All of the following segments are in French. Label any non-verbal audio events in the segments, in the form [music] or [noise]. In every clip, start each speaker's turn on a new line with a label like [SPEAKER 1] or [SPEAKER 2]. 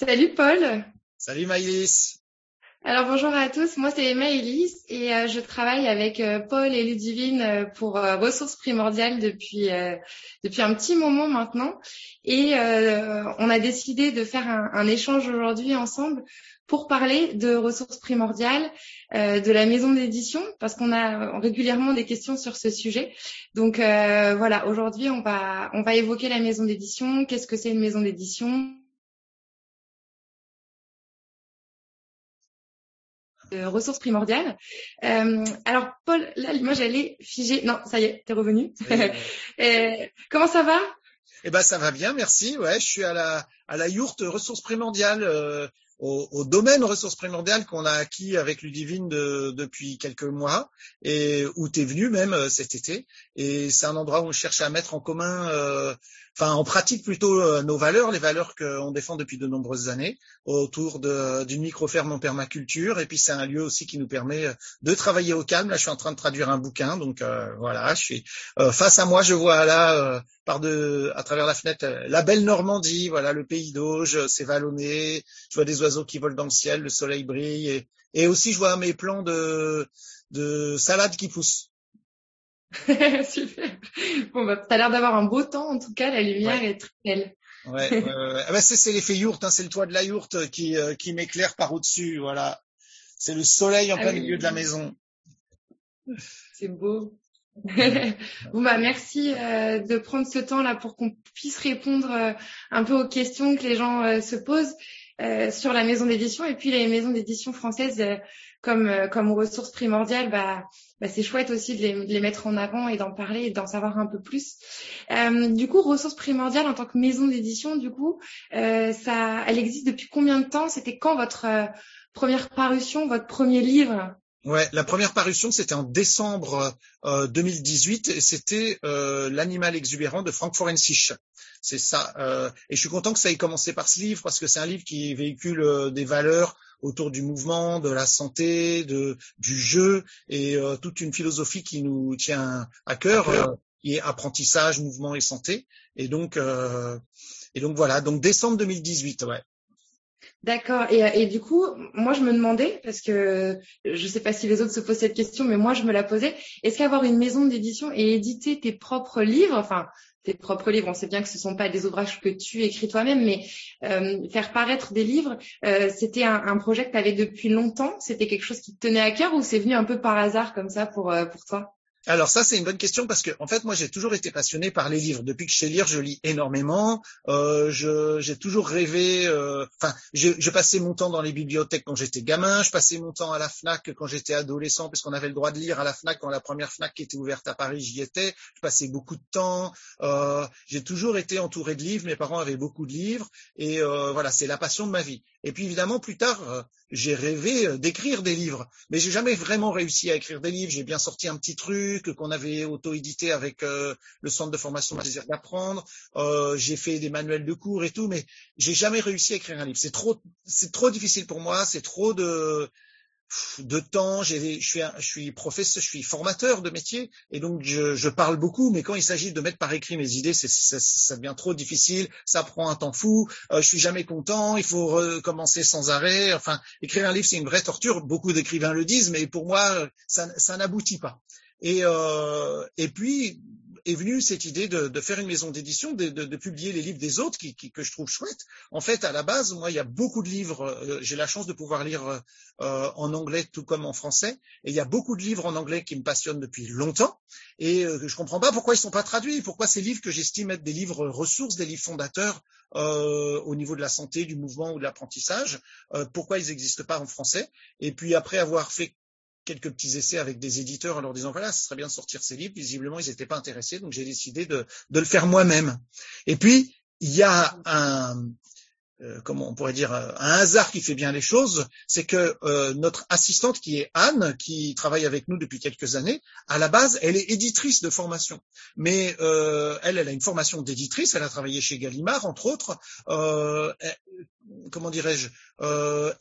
[SPEAKER 1] Salut Paul.
[SPEAKER 2] Salut Maïlis.
[SPEAKER 1] Alors bonjour à tous, moi c'est Maëlys et euh, je travaille avec euh, Paul et Ludivine euh, pour Ressources Primordiales depuis depuis un petit moment maintenant et on a décidé de faire un, un échange aujourd'hui ensemble pour parler de ressources primordiales, de la maison d'édition parce qu'on a régulièrement des questions sur ce sujet. Donc voilà, aujourd'hui on va on va évoquer la maison d'édition, qu'est-ce que c'est une maison d'édition, ressources primordiales. Euh, alors Paul, là l'image elle est figée. Non, ça y est, t'es revenu. [laughs] euh, comment ça va?
[SPEAKER 2] Eh ben ça va bien, merci. Ouais, je suis à la à la yourte ressources primordiales. Euh, au, au, domaine ressources primordiales qu'on a acquis avec Ludivine de, depuis quelques mois et où tu es venu même cet été. Et c'est un endroit où on cherche à mettre en commun, enfin on pratique plutôt euh, nos valeurs, les valeurs qu'on défend depuis de nombreuses années autour d'une micro-ferme en permaculture. Et puis c'est un lieu aussi qui nous permet de travailler au calme. Là, je suis en train de traduire un bouquin, donc voilà, je suis face à moi, je vois là par de, à travers la fenêtre la belle Normandie, voilà le pays d'Auge, c'est vallonné, je vois des oiseaux qui volent dans le ciel, le soleil brille, et, aussi je vois mes plants de, de salade qui poussent. [laughs]
[SPEAKER 1] Super. Bon, bah, t'as l'air d'avoir un beau temps en tout cas, la lumière est très belle.
[SPEAKER 2] ouais, ouais, ah bah, c'est l'effet yourte, hein, c'est le toit de la yourte qui, euh, qui m'éclaire par au-dessus, voilà. C'est le soleil en ah plein milieu de la maison.
[SPEAKER 1] C'est beau. [laughs] bon bah merci euh, de prendre ce temps là pour qu'on puisse répondre euh, un peu aux questions que les gens euh, se posent sur la maison d'édition et puis les maisons d'édition françaises comme comme ressources primordiales bah, bah c'est chouette aussi de les, de les, mettre en avant et d'en parler et d'en savoir un peu plus. Du coup ressources primordiales en tant que maison d'édition du coup ça elle existe depuis combien de temps? C'était quand votre première parution votre premier livre?
[SPEAKER 2] Ouais, la première parution c'était en décembre euh, 2018 et c'était euh, l'animal exubérant de Frank Forensich. C'est ça. Euh, et je suis content que ça ait commencé par ce livre parce que c'est un livre qui véhicule euh, des valeurs autour du mouvement, de la santé, de du jeu et euh, toute une philosophie qui nous tient à cœur, qui est apprentissage, mouvement et santé. Et donc et donc voilà. Donc décembre 2018. Ouais.
[SPEAKER 1] D'accord. Et, du coup, moi, je me demandais, parce que je ne sais pas si les autres se posent cette question, mais moi, je me la posais. Est-ce qu'avoir une maison d'édition et éditer tes propres livres, enfin, tes propres livres, on sait bien que ce ne sont pas des ouvrages que tu écris toi-même, mais euh, faire paraître des livres, euh, c'était un, projet que tu avais depuis longtemps? C'était quelque chose qui te tenait à cœur ou c'est venu un peu par hasard comme ça pour, euh, pour toi?
[SPEAKER 2] Alors ça c'est une bonne question parce que en fait moi j'ai toujours été passionné par les livres. Depuis que je sais lire, je lis énormément. Euh, j'ai toujours rêvé. Euh, enfin, je passais mon temps dans les bibliothèques quand j'étais gamin. Je passais mon temps à la Fnac quand j'étais adolescent parce qu'on avait le droit de lire à la Fnac quand la première Fnac qui était ouverte à Paris, j'y étais. Je passais beaucoup de temps. Euh, j'ai toujours été entouré de livres. Mes parents avaient beaucoup de livres et euh, voilà, c'est la passion de ma vie. Et puis évidemment plus tard, euh, j'ai rêvé euh, d'écrire des livres, mais j'ai jamais vraiment réussi à écrire des livres. J'ai bien sorti un petit truc qu'on avait auto-édité avec euh, le centre de formation désir d'apprendre. J'ai fait des manuels de cours et tout, mais j'ai jamais réussi à écrire un livre. C'est trop, c'est trop difficile pour moi. C'est trop de de temps. Je suis, je suis professeur, je suis formateur de métier et donc je, je parle beaucoup. Mais quand il s'agit de mettre par écrit mes idées, c'est, ça, ça, devient trop difficile. Ça prend un temps fou. Euh, je suis jamais content. Il faut recommencer sans arrêt. Enfin, écrire un livre, c'est une vraie torture. Beaucoup d'écrivains le disent, mais pour moi, ça, ça n'aboutit pas. Et, euh, et puis est venue cette idée de, faire une maison d'édition, de, publier les livres des autres que je trouve chouettes. En fait, à la base, moi, il y a beaucoup de livres. Euh, j'ai la chance de pouvoir lire euh, en anglais tout comme en français. Et il y a beaucoup de livres en anglais qui me passionnent depuis longtemps. Et euh, je comprends pas pourquoi ils sont pas traduits. Pourquoi ces livres que j'estime être des livres ressources, des livres fondateurs euh, au niveau de la santé, du mouvement ou de l'apprentissage, euh, pourquoi ils n'existent pas en français. Et puis après avoir fait quelques petits essais avec des éditeurs en leur disant voilà, ce serait bien de sortir ces livres. Visiblement, ils n'étaient pas intéressés, donc j'ai décidé de, de, le faire moi-même. Et puis, il y a un, euh, comment on pourrait dire, un hasard qui fait bien les choses, c'est que euh, notre assistante qui est Anne, qui travaille avec nous depuis quelques années, à la base, elle est éditrice de formation. Mais euh, elle, elle a une formation d'éditrice, elle a travaillé chez Gallimard, entre autres. Comment dirais-je, euh,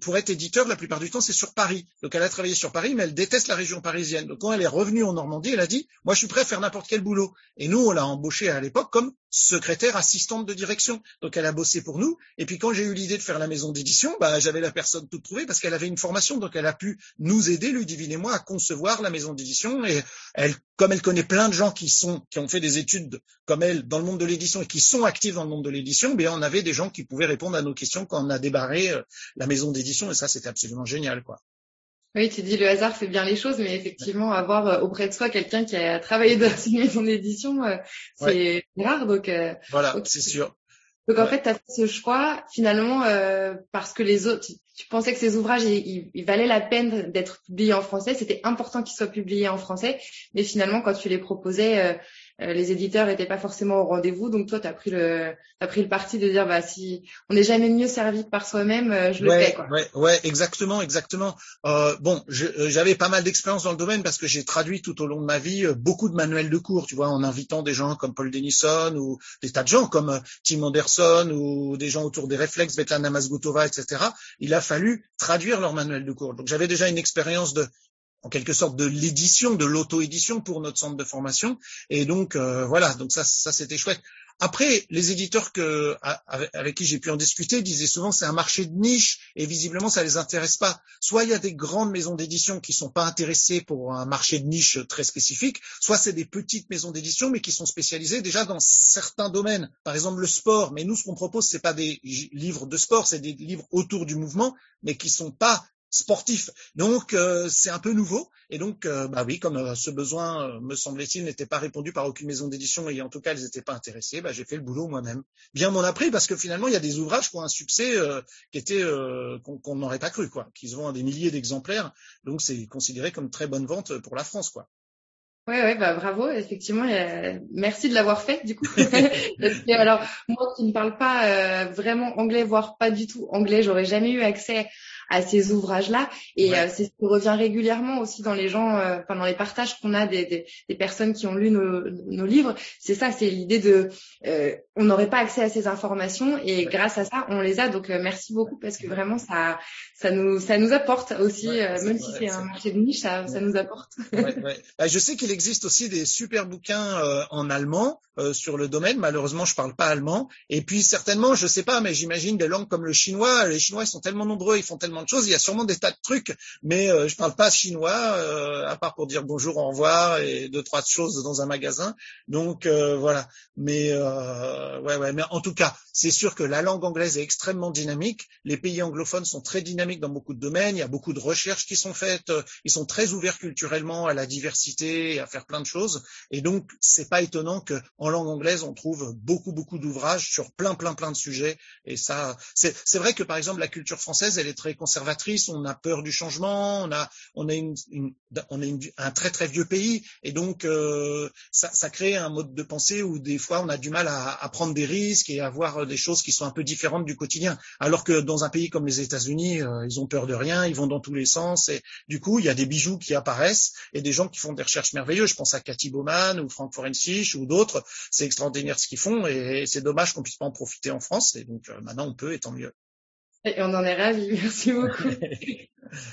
[SPEAKER 2] pour être éditeur, la plupart du temps, c'est sur Paris. Donc, elle a travaillé sur Paris, mais elle déteste la région parisienne. Donc, quand elle est revenue en Normandie, elle a dit, moi, je suis prêt à faire n'importe quel boulot. Et nous, on l'a embauchée à l'époque comme secrétaire assistante de direction. Donc, elle a bossé pour nous. Et puis, quand j'ai eu l'idée de faire la maison d'édition, bah, j'avais la personne toute trouvée parce qu'elle avait une formation. Donc, elle a pu nous aider, Ludivine et moi, à concevoir la maison d'édition. Et elle, comme elle connaît plein de gens qui sont, qui ont fait des études comme elle dans le monde de l'édition et qui sont actifs dans le monde de l'édition, ben, on avait des gens qui pouvaient répondre à nos questions quand on a débarré euh, la maison d'édition. Et ça, c'était absolument génial, quoi.
[SPEAKER 1] Oui, tu dis le hasard fait bien les choses, mais effectivement, avoir euh, auprès de soi quelqu'un qui a travaillé dans une maison d'édition, euh, c'est rare. Donc
[SPEAKER 2] voilà, c'est sûr.
[SPEAKER 1] Donc en fait, tu as fait ce choix finalement parce que les autres, tu pensais que ces ouvrages, ils, valaient la peine d'être publiés en français, c'était important qu'ils soient publiés en français, mais finalement, quand tu les proposais, euh, les éditeurs n'étaient pas forcément au rendez-vous. Donc toi, tu as pris le as pris le parti de dire bah si on n'est jamais mieux servi que par soi-même, euh, je le fais quoi.
[SPEAKER 2] Ouais, ouais, exactement, exactement. Euh, bon, j'avais pas mal d'expérience dans le domaine parce que j'ai traduit tout au long de ma vie beaucoup de manuels de cours, tu vois, en invitant des gens comme Paul Denison ou des tas de gens comme Tim Anderson ou des gens autour des réflexes, Svetlana Mazgutova, etc. Il a fallu traduire leurs manuels de cours. Donc j'avais déjà une expérience de en quelque sorte de l'édition, de l'auto-édition pour notre centre de formation. Et donc euh, voilà, donc ça, ça c'était chouette. Après, les éditeurs que, avec qui j'ai pu en discuter disaient souvent c'est un marché de niche et visiblement ça les intéresse pas. Soit il y a des grandes maisons d'édition qui sont pas intéressées pour un marché de niche très spécifique, soit c'est des petites maisons d'édition mais qui sont spécialisées déjà dans certains domaines. Par exemple le sport. Mais nous ce qu'on propose c'est pas des livres de sport, c'est des livres autour du mouvement mais qui sont pas sportif. Donc euh, c'est un peu nouveau et donc euh, bah oui comme euh, ce besoin me semblait-il n'était pas répondu par aucune maison d'édition et en tout cas ils n'étaient pas intéressés, bah, j'ai fait le boulot moi-même. Bien m'en a pris parce que finalement il y a des ouvrages qui ont un succès qui était qu'on n'aurait pas cru quoi, qui se vendent à des milliers d'exemplaires donc c'est considéré comme très bonne vente pour la France quoi.
[SPEAKER 1] Ouais, ouais, bah bravo, effectivement. merci de l'avoir fait, du coup. [laughs] alors, moi qui ne parle pas vraiment anglais, voire pas du tout anglais, j'aurais jamais eu accès à ces ouvrages-là. Et euh, c'est ce qui revient régulièrement aussi dans les gens, euh, enfin dans les partages qu'on a des, des, des, personnes qui ont lu nos, nos livres. C'est ça, c'est l'idée de, euh, on n'aurait pas accès à ces informations et grâce à ça, on les a. Donc merci beaucoup parce que vraiment ça, ça nous, ça nous apporte aussi, même si c'est un marché de niche, ça, ça nous apporte.
[SPEAKER 2] Bah, je sais qu'il existe aussi des super bouquins en allemand sur le domaine. Malheureusement, je parle pas allemand. Et puis certainement, je sais pas, mais j'imagine des langues comme le chinois. Les Chinois ils sont tellement nombreux, ils font tellement de choses. Il y a sûrement des tas de trucs, mais euh, je parle pas chinois, euh, à part pour dire bonjour, au revoir et deux trois choses dans un magasin. Donc euh, voilà. Mais ouais, ouais. Mais en tout cas, c'est sûr que la langue anglaise est extrêmement dynamique. Les pays anglophones sont très dynamiques dans beaucoup de domaines. Il y a beaucoup de recherches qui sont faites. Ils sont très ouverts culturellement à la diversité et à faire plein de choses. Et donc, c'est pas étonnant que en langue anglaise, on trouve beaucoup, beaucoup d'ouvrages sur plein, plein, plein de sujets. Et ça, c'est vrai que par exemple, la culture française, elle est très conservatrice. On a peur du changement. On a, on a une, on est un très, très vieux pays. Et donc, euh, ça, crée un mode de pensée où des fois, on a du mal à, prendre des risques et à voir des choses qui sont un peu différentes du quotidien. Alors que dans un pays comme les États-Unis, euh, ils ont peur de rien, ils vont dans tous les sens et du coup, il y a des bijoux qui apparaissent et des gens qui font des recherches merveilleuses. Je pense à Cathy Bowman ou Frank Forensich ou d'autres. C'est extraordinaire ce qu'ils font et c'est dommage qu'on puisse pas en profiter en France. Et donc euh, maintenant, on peut et tant mieux.
[SPEAKER 1] Et on en est ravis. [laughs] Merci beaucoup.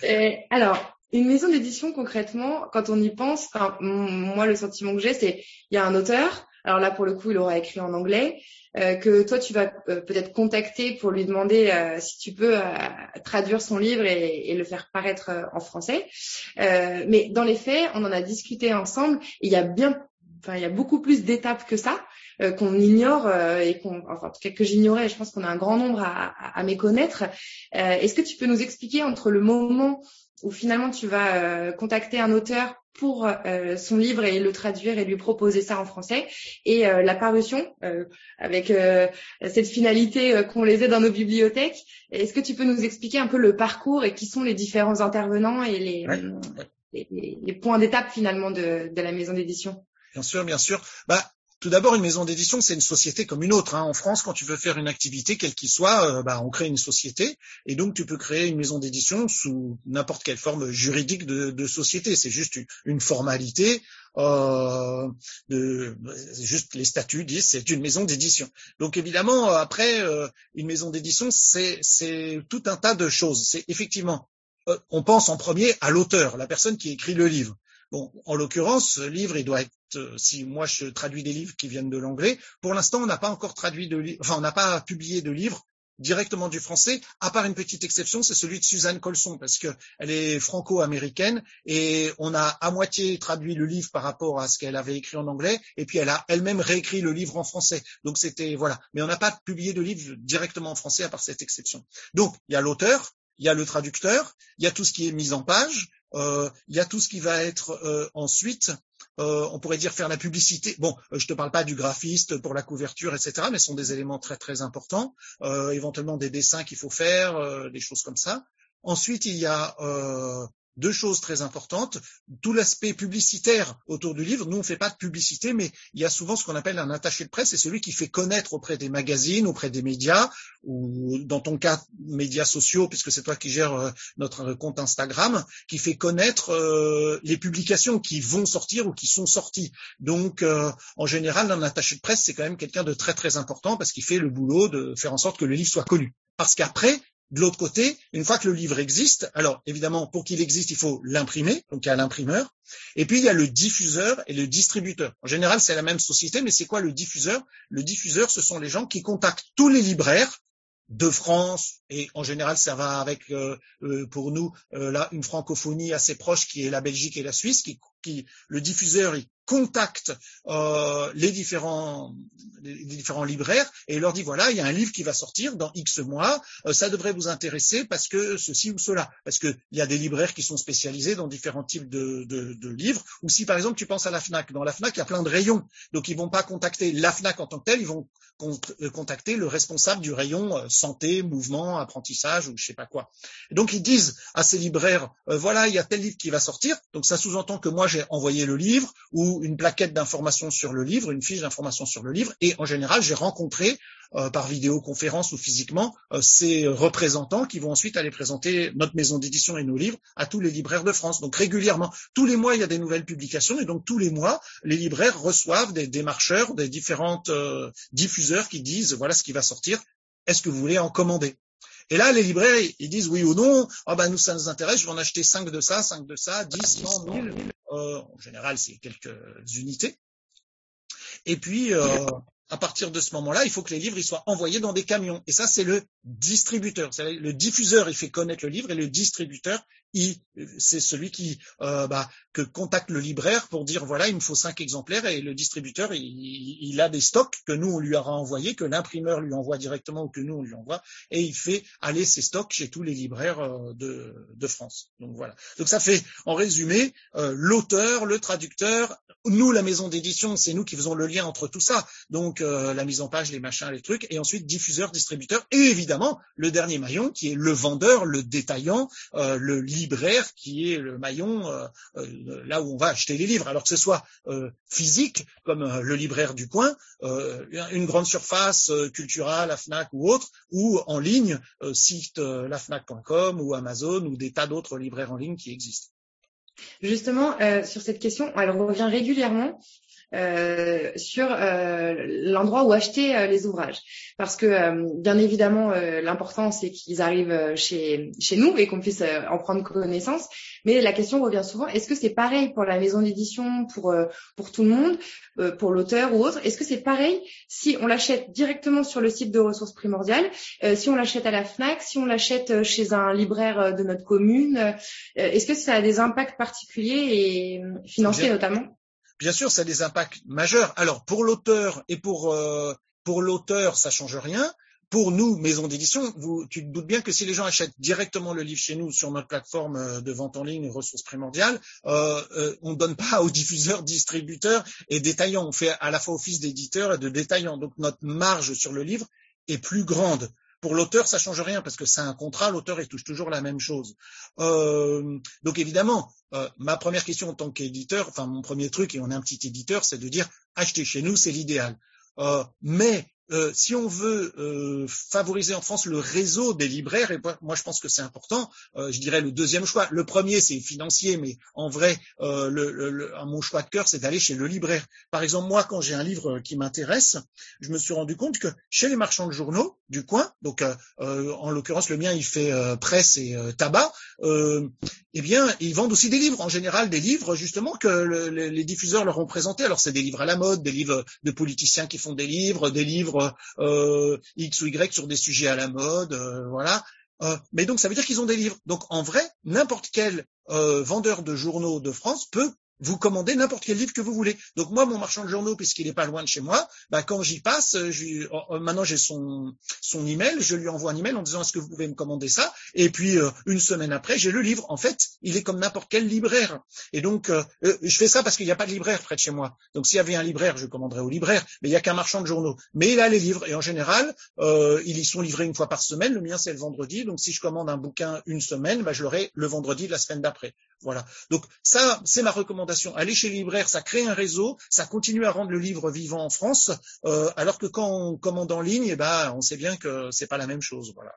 [SPEAKER 1] et alors, une maison d'édition concrètement, quand on y pense, enfin, moi le sentiment que j'ai, c'est il y a un auteur. Alors là, pour le coup, il aura écrit en anglais. Euh, que toi tu vas euh, peut-être contacter pour lui demander euh, si tu peux traduire son livre et, le faire paraître en français. mais dans les faits, on en a discuté ensemble. il y a bien, enfin il y a beaucoup plus d'étapes que ça qu'on ignore et qu'on, enfin en tout cas que j'ignorais. Je pense qu'on a un grand nombre à, à méconnaître. Est-ce que tu peux nous expliquer entre le moment où finalement tu vas contacter un auteur pour euh, son livre et le traduire et lui proposer ça en français. Et euh, la parution, euh, avec cette finalité qu'on les ait dans nos bibliothèques? Est-ce que tu peux nous expliquer un peu le parcours et qui sont les différents intervenants et les, les, points d'étape finalement de, de, la maison d'édition?
[SPEAKER 2] Bien sûr, bien sûr. Bah, tout d'abord, une maison d'édition, c'est une société comme une autre. Hein. En France, quand tu veux faire une activité, quelle qu'il soit, euh, bah, on crée une société. Et donc, tu peux créer une maison d'édition sous n'importe quelle forme juridique de, de société. C'est juste une, formalité. Euh, de, juste les statuts disent c'est une maison d'édition. Donc, évidemment, après, euh, une maison d'édition, c'est tout un tas de choses. C'est effectivement, euh, on pense en premier à l'auteur, la personne qui écrit le livre. Bon, en l'occurrence, ce livre, il doit être, euh, si moi je traduis des livres qui viennent de l'anglais, pour l'instant, on n'a pas encore traduit de enfin, on n'a pas publié de livres directement du français, à part une petite exception, c'est celui de Suzanne Colson, parce que elle est franco-américaine et on a à moitié traduit le livre par rapport à ce qu'elle avait écrit en anglais, et puis elle a elle-même réécrit le livre en français. Donc c'était voilà, mais on n'a pas publié de livre directement en français à part cette exception. Donc il y a l'auteur, il y a le traducteur, il y a tout ce qui est mis en page, il y a tout ce qui va être euh, ensuite, euh, on pourrait dire faire la publicité. Bon, je te parle pas du graphiste pour la couverture, etc., mais ce sont des éléments très très importants. éventuellement des dessins qu'il faut faire, des choses comme ça. Ensuite, il y a deux choses très importantes. Tout l'aspect publicitaire autour du livre. Nous, on ne fait pas de publicité, mais il y a souvent ce qu'on appelle un attaché de presse. C'est celui qui fait connaître auprès des magazines, auprès des médias, ou dans ton cas, médias sociaux, puisque c'est toi qui gères euh, notre compte Instagram, qui fait connaître euh, les publications qui vont sortir ou qui sont sorties. Donc, euh, en général, un attaché de presse, c'est quand même quelqu'un de très très important parce qu'il fait le boulot de faire en sorte que le livre soit connu. Parce qu'après, de l'autre côté, une fois que le livre existe, alors évidemment, pour qu'il existe, il faut l'imprimer, donc il y a l'imprimeur, et puis il y a le diffuseur et le distributeur. En général, c'est la même société, mais c'est quoi le diffuseur? Le diffuseur, ce sont les gens qui contactent tous les libraires de France, et en général, ça va avec, euh, euh, pour nous, euh, là, une francophonie assez proche qui est la Belgique et la Suisse, qui le diffuseur, contacte euh, les différents les différents libraires et leur dit voilà il y a un livre qui va sortir dans X mois euh, ça devrait vous intéresser parce que ceci ou cela. Parce que il y a des libraires qui sont spécialisés dans différents types de, de, livres. Ou si par exemple tu penses à la Fnac. Dans la Fnac il y a plein de rayons. Donc ils vont pas contacter la Fnac en tant que telle. Ils vont euh, contacter le responsable du rayon santé mouvement apprentissage ou je sais pas quoi. Donc ils disent à ces libraires voilà il y a tel livre qui va sortir. Donc ça sous-entend que moi j'ai envoyé le livre ou une plaquette d'information sur le livre, une fiche d'information sur le livre, et en général, j'ai rencontré euh, par vidéoconférence ou physiquement euh, ces représentants qui vont ensuite aller présenter notre maison d'édition et nos livres à tous les libraires de France. Donc régulièrement, tous les mois, il y a des nouvelles publications, et donc tous les mois, les libraires reçoivent des démarcheurs, des différentes euh, diffuseurs qui disent voilà ce qui va sortir, est-ce que vous voulez en commander? Et là, les libraires, ils disent oui ou non. Ah ben nous, ça nous intéresse. Je vais en acheter 5 de ça, 5 de ça, 10, 100, 1000. Euh, en général, c'est quelques unités. Et puis, euh, à partir de ce moment-là, il faut que les livres ils soient envoyés dans des camions. Et ça, c'est le distributeur. Le diffuseur, il fait connaître le livre et le distributeur, c'est celui qui euh, bah, que contacte le libraire pour dire voilà il me faut cinq exemplaires et le distributeur il, a des stocks que nous on lui aura envoyés que l'imprimeur lui envoie directement ou que nous on lui envoie et il fait aller ces stocks chez tous les libraires euh, de, France. Donc voilà. Donc ça fait en résumé euh, l'auteur le traducteur nous la maison d'édition c'est nous qui faisons le lien entre tout ça. Donc la mise en page les machins les trucs et ensuite diffuseur distributeur et évidemment le dernier maillon qui est le vendeur le détaillant le libraire qui est le maillon euh, euh, là où on va acheter les livres, alors que ce soit euh, physique comme le libraire du coin, une grande surface culturelle, la Fnac ou autre, ou en ligne, site lafnac.com ou Amazon ou des tas d'autres libraires en ligne qui existent.
[SPEAKER 1] Justement, sur cette question, elle revient régulièrement. Euh, sur euh, l'endroit où acheter euh, les ouvrages. Parce que bien évidemment, l'important c'est qu'ils arrivent chez, chez nous et qu'on puisse en prendre connaissance. Mais la question revient souvent, est-ce que c'est pareil pour la maison d'édition, pour, pour tout le monde, pour l'auteur ou autre? Est-ce que c'est pareil si on l'achète directement sur le site de ressources primordiales, si on l'achète à la FNAC, si on l'achète chez un libraire de notre commune? Est-ce que ça a des impacts particuliers et financiers notamment?
[SPEAKER 2] Bien sûr, ça a des impacts majeurs. Alors pour l'auteur et pour euh, pour l'auteur, ça change rien. Pour nous, maison d'édition, tu te doutes bien que si les gens achètent directement le livre chez nous sur notre plateforme euh, de vente en ligne, ressources primordiales, euh, euh, on ne donne pas [laughs] aux diffuseurs, distributeurs et détaillants. On fait à la fois office d'éditeur et de détaillant. Donc notre marge sur le livre est plus grande. Pour l'auteur, ça change rien parce que c'est un contrat, l'auteur il touche toujours la même chose. Euh, donc évidemment, euh, ma première question en tant qu'éditeur, enfin mon premier truc, et on est un petit éditeur, c'est de dire acheter chez nous, c'est l'idéal. Euh, mais euh, si on veut euh, favoriser en France le réseau des libraires, et moi je pense que c'est important, euh, je dirais le deuxième choix. Le premier c'est financier, mais en vrai, mon choix de cœur c'est d'aller chez le libraire. Par exemple, moi quand j'ai un livre qui m'intéresse, je me suis rendu compte que chez les marchands de journaux du coin, donc en l'occurrence le mien il fait presse et tabac, eh bien ils vendent aussi des livres. En général des livres justement que les diffuseurs leur ont présentés. Alors c'est des livres à la mode, des livres de politiciens qui font des livres, des livres euh, X ou Y sur des sujets à la mode, euh, voilà. Euh, mais donc ça veut dire qu'ils ont des livres. Donc en vrai, n'importe quel vendeur de journaux de France peut vous commandez n'importe quel livre que vous voulez. Donc moi, mon marchand de journaux, puisqu'il n'est pas loin de chez moi, bah, quand j'y passe, euh, oh, oh, maintenant j'ai son, son email, je lui envoie un email en disant est-ce que vous pouvez me commander ça? Et puis euh, une semaine après, j'ai le livre. En fait, il est comme n'importe quel libraire. Et donc euh, je fais ça parce qu'il n'y a pas de libraire près de chez moi. Donc s'il y avait un libraire, je commanderais au libraire. Mais il n'y a qu'un marchand de journaux. Mais il a les livres et en général, ils y sont livrés une fois par semaine. Le mien c'est le vendredi. Donc si je commande un bouquin une semaine, bah, je l'aurai le vendredi de la semaine d'après. Voilà. Donc ça, c'est ma recommandation. Aller chez le libraire, ça crée un réseau, ça continue à rendre le livre vivant en France, euh, alors que quand on commande en ligne, eh ben, on sait bien que c'est pas la même chose. Voilà.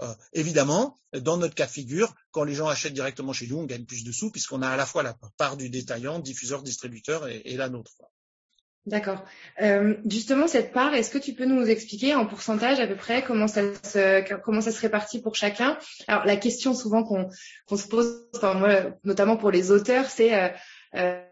[SPEAKER 2] Euh, évidemment, dans notre cas de figure, quand les gens achètent directement chez nous, on gagne plus de sous puisqu'on a à la fois la part du détaillant, diffuseur, distributeur et la nôtre.
[SPEAKER 1] D'accord. Euh, justement, cette part, est-ce que tu peux nous expliquer en pourcentage à peu près comment ça se, comment ça se répartit pour chacun? Alors, la question souvent qu'on qu'on se pose, enfin, moi, notamment pour les auteurs, c'est euh, euh,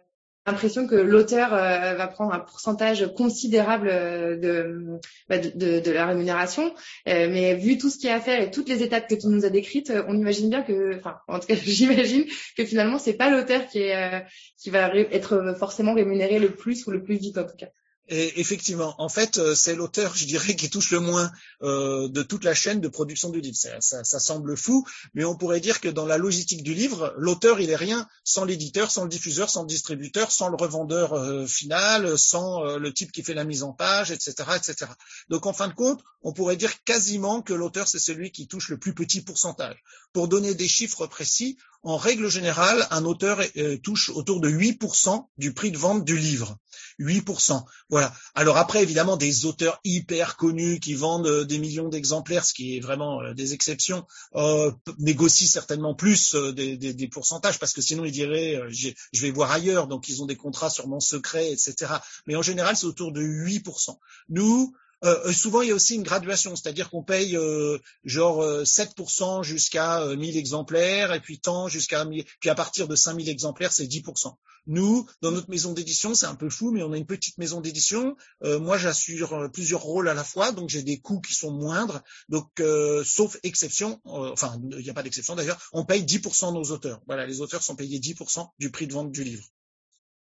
[SPEAKER 1] l'impression que l'auteur euh, va prendre un pourcentage considérable euh, bah, de, la rémunération. Euh, mais vu tout ce qu'il y a à faire et toutes les étapes que tu nous as décrites, on imagine bien que, enfin, en tout cas, [laughs] j'imagine que finalement, c'est pas l'auteur qui est qui va être forcément rémunéré le plus ou le plus vite en tout cas.
[SPEAKER 2] Et effectivement, en fait, euh, c'est l'auteur, je dirais, [laughs] qui touche le moins euh, de toute la chaîne de production du livre. Ça, semble fou, mais on pourrait dire que dans la logistique du livre, l'auteur, il est rien sans l'éditeur, sans le diffuseur, sans le distributeur, sans le revendeur euh, final, sans le type qui fait la mise en page, etc., etc. Donc, en fin de compte, on pourrait dire quasiment que l'auteur, c'est celui qui touche le plus petit pourcentage. Pour donner des chiffres précis, en règle générale, un auteur touche autour de 8% du prix de vente du livre. 8%. Voilà. Alors après, évidemment, des auteurs hyper connus qui vendent euh, des millions d'exemplaires, ce qui est vraiment euh, des exceptions, euh, négocient certainement plus euh, des, pourcentages parce que sinon ils diraient je vais voir ailleurs. Donc ils ont des contrats sûrement secrets, etc. Mais en général, c'est autour de 8%. Nous, euh, souvent, il y a aussi une graduation, c'est-à-dire qu'on paye euh, genre 7% jusqu'à 1000 exemplaires, et puis tant jusqu'à puis à partir de 5000 exemplaires, c'est 10%. Nous, dans notre maison d'édition, c'est un peu fou, mais on a une petite maison d'édition. Euh, moi, j'assure euh, plusieurs rôles à la fois, donc j'ai des coûts qui sont moindres. Donc, euh, sauf exception, enfin, il n'y a pas d'exception d'ailleurs, on paye 10% nos auteurs. Voilà, les auteurs sont payés 10% du prix de vente du livre.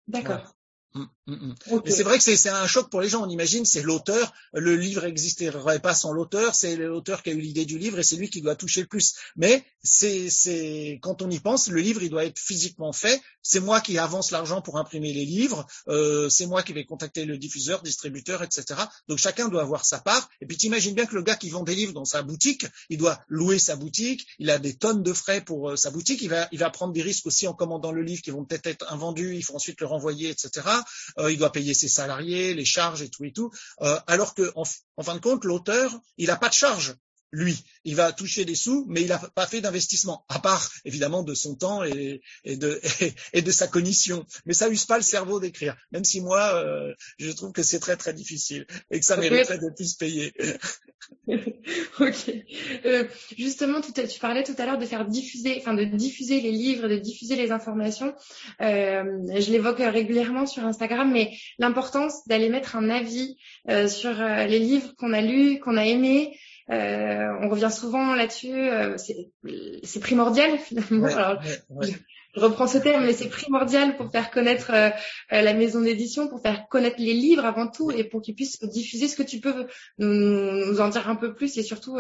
[SPEAKER 1] D'accord.
[SPEAKER 2] Mm, mm. c'est vrai que c'est un choc pour les gens. On imagine, c'est l'auteur. Le livre n'existerait pas sans l'auteur. C'est l'auteur qui a eu l'idée du livre et c'est lui qui doit toucher le plus. Mais c'est quand on y pense, le livre il doit être physiquement fait. C'est moi qui avance l'argent pour imprimer les livres. Euh, c'est moi qui vais contacter le diffuseur, distributeur, etc. Donc chacun doit avoir sa part. Et puis t'imagines bien que le gars qui vend des livres dans sa boutique, il doit louer sa boutique. Il a des tonnes de frais pour euh, sa boutique. Il va il va prendre des risques aussi en commandant le livre qui vont peut-être être invendus. Il faut ensuite le renvoyer, etc. Euh, il doit payer ses salariés, les charges et tout et tout. Euh, alors que en, fin de compte, l'auteur, il n'a pas de charge lui. Il va toucher des sous, mais il n'a pas fait d'investissement, à part évidemment de son temps et, de, [laughs] et, de sa cognition. Mais ça use pas le cerveau d'écrire, même si moi, euh, je trouve que c'est très très difficile et que ça mériterait de plus payer. [laughs]
[SPEAKER 1] ok. Euh, justement, tu parlais tout à l'heure de faire diffuser, enfin de diffuser les livres, de diffuser les informations. Euh, je l'évoque régulièrement sur Instagram, mais l'importance d'aller mettre un avis sur les livres qu'on a lus, qu'on a aimés. Euh, on revient souvent là-dessus. Euh, c'est primordial finalement. Alors, Je, reprends ce terme, mais c'est primordial pour faire connaître euh, la maison d'édition, pour faire connaître les livres avant tout, et pour qu'ils puissent diffuser ce que tu peux nous, en dire un peu plus, et surtout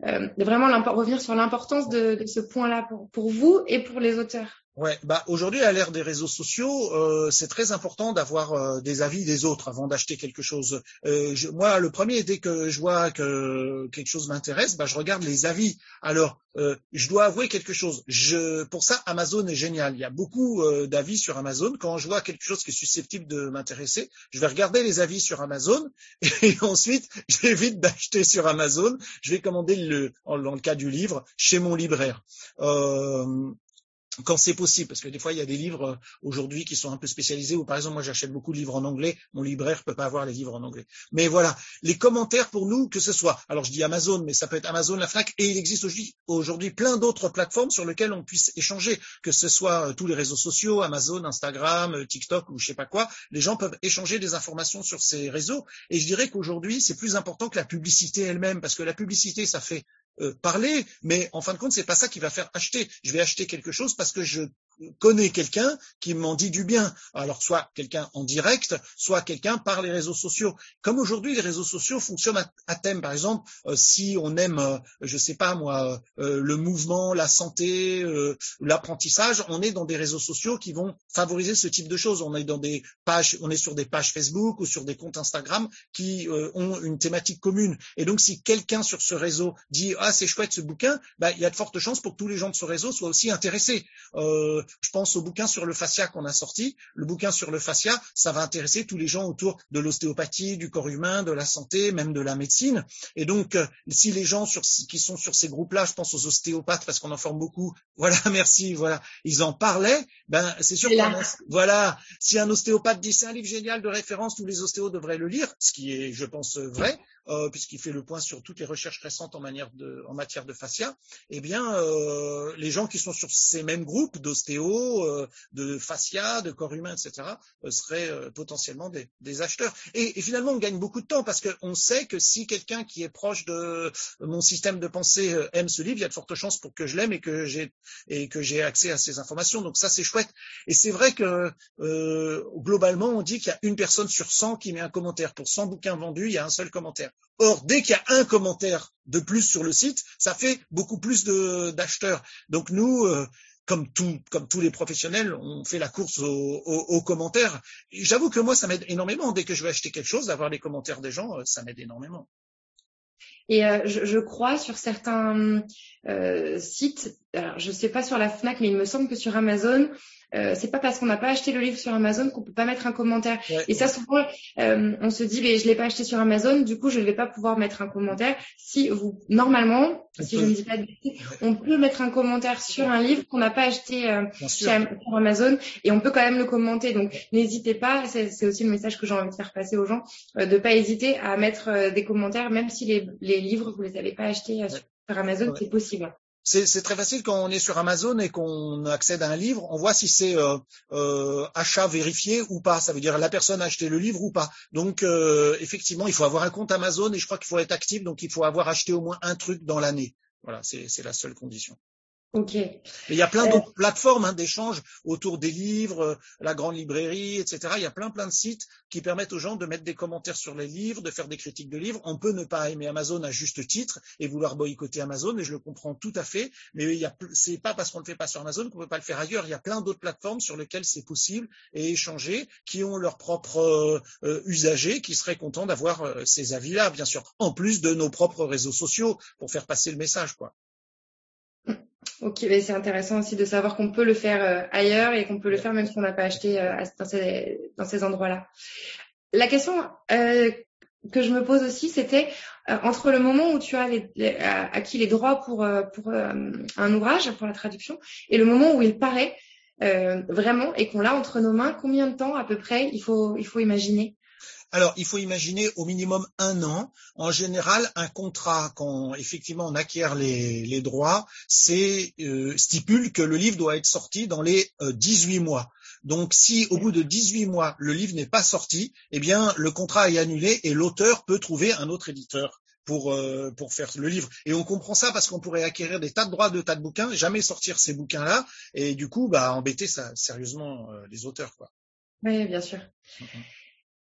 [SPEAKER 1] vraiment revenir sur l'importance de, ce point-là pour, pour vous et pour les auteurs.
[SPEAKER 2] Ouais, bah aujourd'hui à l'ère des réseaux sociaux, euh, c'est très important d'avoir euh, des avis des autres avant d'acheter quelque chose. Euh, je, moi, le premier, dès que je vois que quelque chose m'intéresse, bah, je regarde les avis. Alors, euh, je dois avouer quelque chose. Je, pour ça, Amazon est génial. Il y a beaucoup euh, d'avis sur Amazon. Quand je vois quelque chose qui est susceptible de m'intéresser, je vais regarder les avis sur Amazon [laughs] et ensuite j'évite d'acheter sur Amazon. Je vais commander le, dans le cas du livre, chez mon libraire. Euh, quand c'est possible, parce que des fois il y a des livres euh, aujourd'hui qui sont un peu spécialisés, ou par exemple moi j'achète beaucoup de livres en anglais, mon libraire peut pas avoir les livres en anglais. Mais voilà, les commentaires pour nous, que ce soit, alors je dis Amazon, mais ça peut être Amazon, la Fnac, et il existe aujourd'hui plein d'autres plateformes sur lesquelles on puisse échanger, que ce soit euh, tous les réseaux sociaux, Amazon, Instagram, euh, TikTok ou je sais pas quoi, les gens peuvent échanger des informations sur ces réseaux, et je dirais qu'aujourd'hui c'est plus important que la publicité elle-même, parce que la publicité ça fait euh, parler, mais en fin de compte, c'est pas ça qui va faire acheter. Je vais acheter quelque chose parce que je connais quelqu'un qui m'en dit du bien. Alors soit quelqu'un en direct, soit quelqu'un par les réseaux sociaux. Comme aujourd'hui, les réseaux sociaux fonctionnent à, thème. Par exemple, euh, si on aime, euh, je sais pas moi, euh, le mouvement, la santé, euh, l'apprentissage, on est dans des réseaux sociaux qui vont favoriser ce type de choses. On est dans des pages, on est sur des pages Facebook ou sur des comptes Instagram qui ont une thématique commune. Et donc, si quelqu'un sur ce réseau dit ah c'est chouette ce bouquin, bah, il y a de fortes chances pour que tous les gens de ce réseau soient aussi intéressés. Euh, je pense au bouquin sur le fascia qu'on a sorti. Le bouquin sur le fascia, ça va intéresser tous les gens autour de l'ostéopathie, du corps humain, de la santé, même de la médecine. Et donc, euh, si les gens sur, qui sont sur ces groupes-là, je pense aux ostéopathes parce qu'on en forme beaucoup. [laughs] Voilà, merci. Voilà, ils en parlaient. Ben, c'est sûr. Voilà, si un ostéopathe dit c'est un livre génial de référence, tous les ostéos devraient le lire, ce qui est, je pense, vrai euh, puisqu'il fait le point sur toutes les recherches récentes en, manière de, en matière de fascia, eh bien, euh, les gens qui sont sur ces mêmes groupes d'ostéo, euh, de fascia, de corps humain, etc., euh, seraient euh, potentiellement des, des acheteurs. Et, et, finalement, on gagne beaucoup de temps parce qu'on sait que si quelqu'un qui est proche de mon système de pensée euh, aime ce livre, il y a de fortes chances pour que je l'aime et que j'ai et que j'ai accès à ces informations. Donc ça, c'est chouette. Et c'est vrai que globalement, on dit qu'il y a une personne sur 100 qui met un commentaire. Pour 100 bouquins vendus, il y a un seul commentaire. Or, dès qu'il y a un commentaire de plus sur le site, ça fait beaucoup plus d'acheteurs. Donc nous, euh, comme, tous les professionnels, on fait la course aux, commentaires. J'avoue que moi, ça m'aide énormément. Dès que je vais acheter quelque chose, d'avoir les commentaires des gens, euh, ça m'aide énormément.
[SPEAKER 1] Et euh, je, crois sur certains sites, je ne sais pas sur la Fnac, mais il me semble que sur Amazon, euh, c'est pas parce qu'on n'a pas acheté le livre sur Amazon qu'on peut pas mettre un commentaire. Et ça, souvent, euh, on se dit, mais je l'ai pas acheté sur Amazon, du coup, je ne vais pas pouvoir mettre un commentaire. Si vous, normalement, si je ne dis pas de on peut mettre un commentaire sur un livre qu'on n'a pas acheté euh, sur Amazon et on peut quand même le commenter. Donc, n'hésitez pas. C'est aussi le message que j'ai envie de faire passer aux gens, euh, de pas hésiter à mettre des commentaires, même si les, les livres vous les avez pas achetés sur Amazon, c'est possible
[SPEAKER 2] c'est très facile quand on est sur Amazon et qu'on accède à un livre, on voit si c'est euh, euh, achat vérifié ou pas. Ça veut dire la personne a acheté le livre ou pas. Donc euh, effectivement, il faut avoir un compte Amazon et je crois qu'il faut être actif, donc il faut avoir acheté au moins un truc dans l'année. Voilà, c'est la seule condition.
[SPEAKER 1] Ok.
[SPEAKER 2] il y a plein d'autres plateformes hein, d'échange autour des livres, euh, la grande librairie, etc. Il y a plein plein de sites qui permettent aux gens de mettre des commentaires sur les livres, de faire des critiques de livres. On peut ne pas aimer Amazon à juste titre et vouloir boycotter Amazon, et je le comprends tout à fait. Mais il y a, c'est pas parce qu'on le fait pas sur Amazon qu'on peut pas le faire ailleurs. Il y a plein d'autres plateformes sur lesquelles c'est possible et échanger, qui ont leurs propres euh, euh, usagers, qui seraient contents d'avoir ces avis-là, bien sûr, en plus de nos propres réseaux sociaux pour faire passer le message, quoi.
[SPEAKER 1] Ok, mais c'est intéressant aussi de savoir qu'on peut le faire euh, ailleurs et qu'on peut le faire même si on n'a pas acheté euh, dans ces, dans ces endroits-là. La question euh, que je me pose aussi, c'était entre le moment où tu as les, acquis les droits pour, pour un ouvrage, pour la traduction, et le moment où il paraît vraiment et qu'on l'a entre nos mains, combien de temps à peu près il faut, il faut imaginer?
[SPEAKER 2] Alors, il faut imaginer au minimum un an. En général, un contrat, quand effectivement on acquiert les, droits, c'est euh, stipule que le livre doit être sorti dans les 18 euh, mois. Donc, si au bout de 18 mois, le livre n'est pas sorti, eh bien, le contrat est annulé et l'auteur peut trouver un autre éditeur pour, euh, pour faire le livre. Et on comprend ça parce qu'on pourrait acquérir des tas de droits de tas de bouquins, jamais sortir ces bouquins-là, et du coup, bah, embêter ça, sérieusement les auteurs. Quoi.
[SPEAKER 1] Oui, bien sûr. Mm-hmm.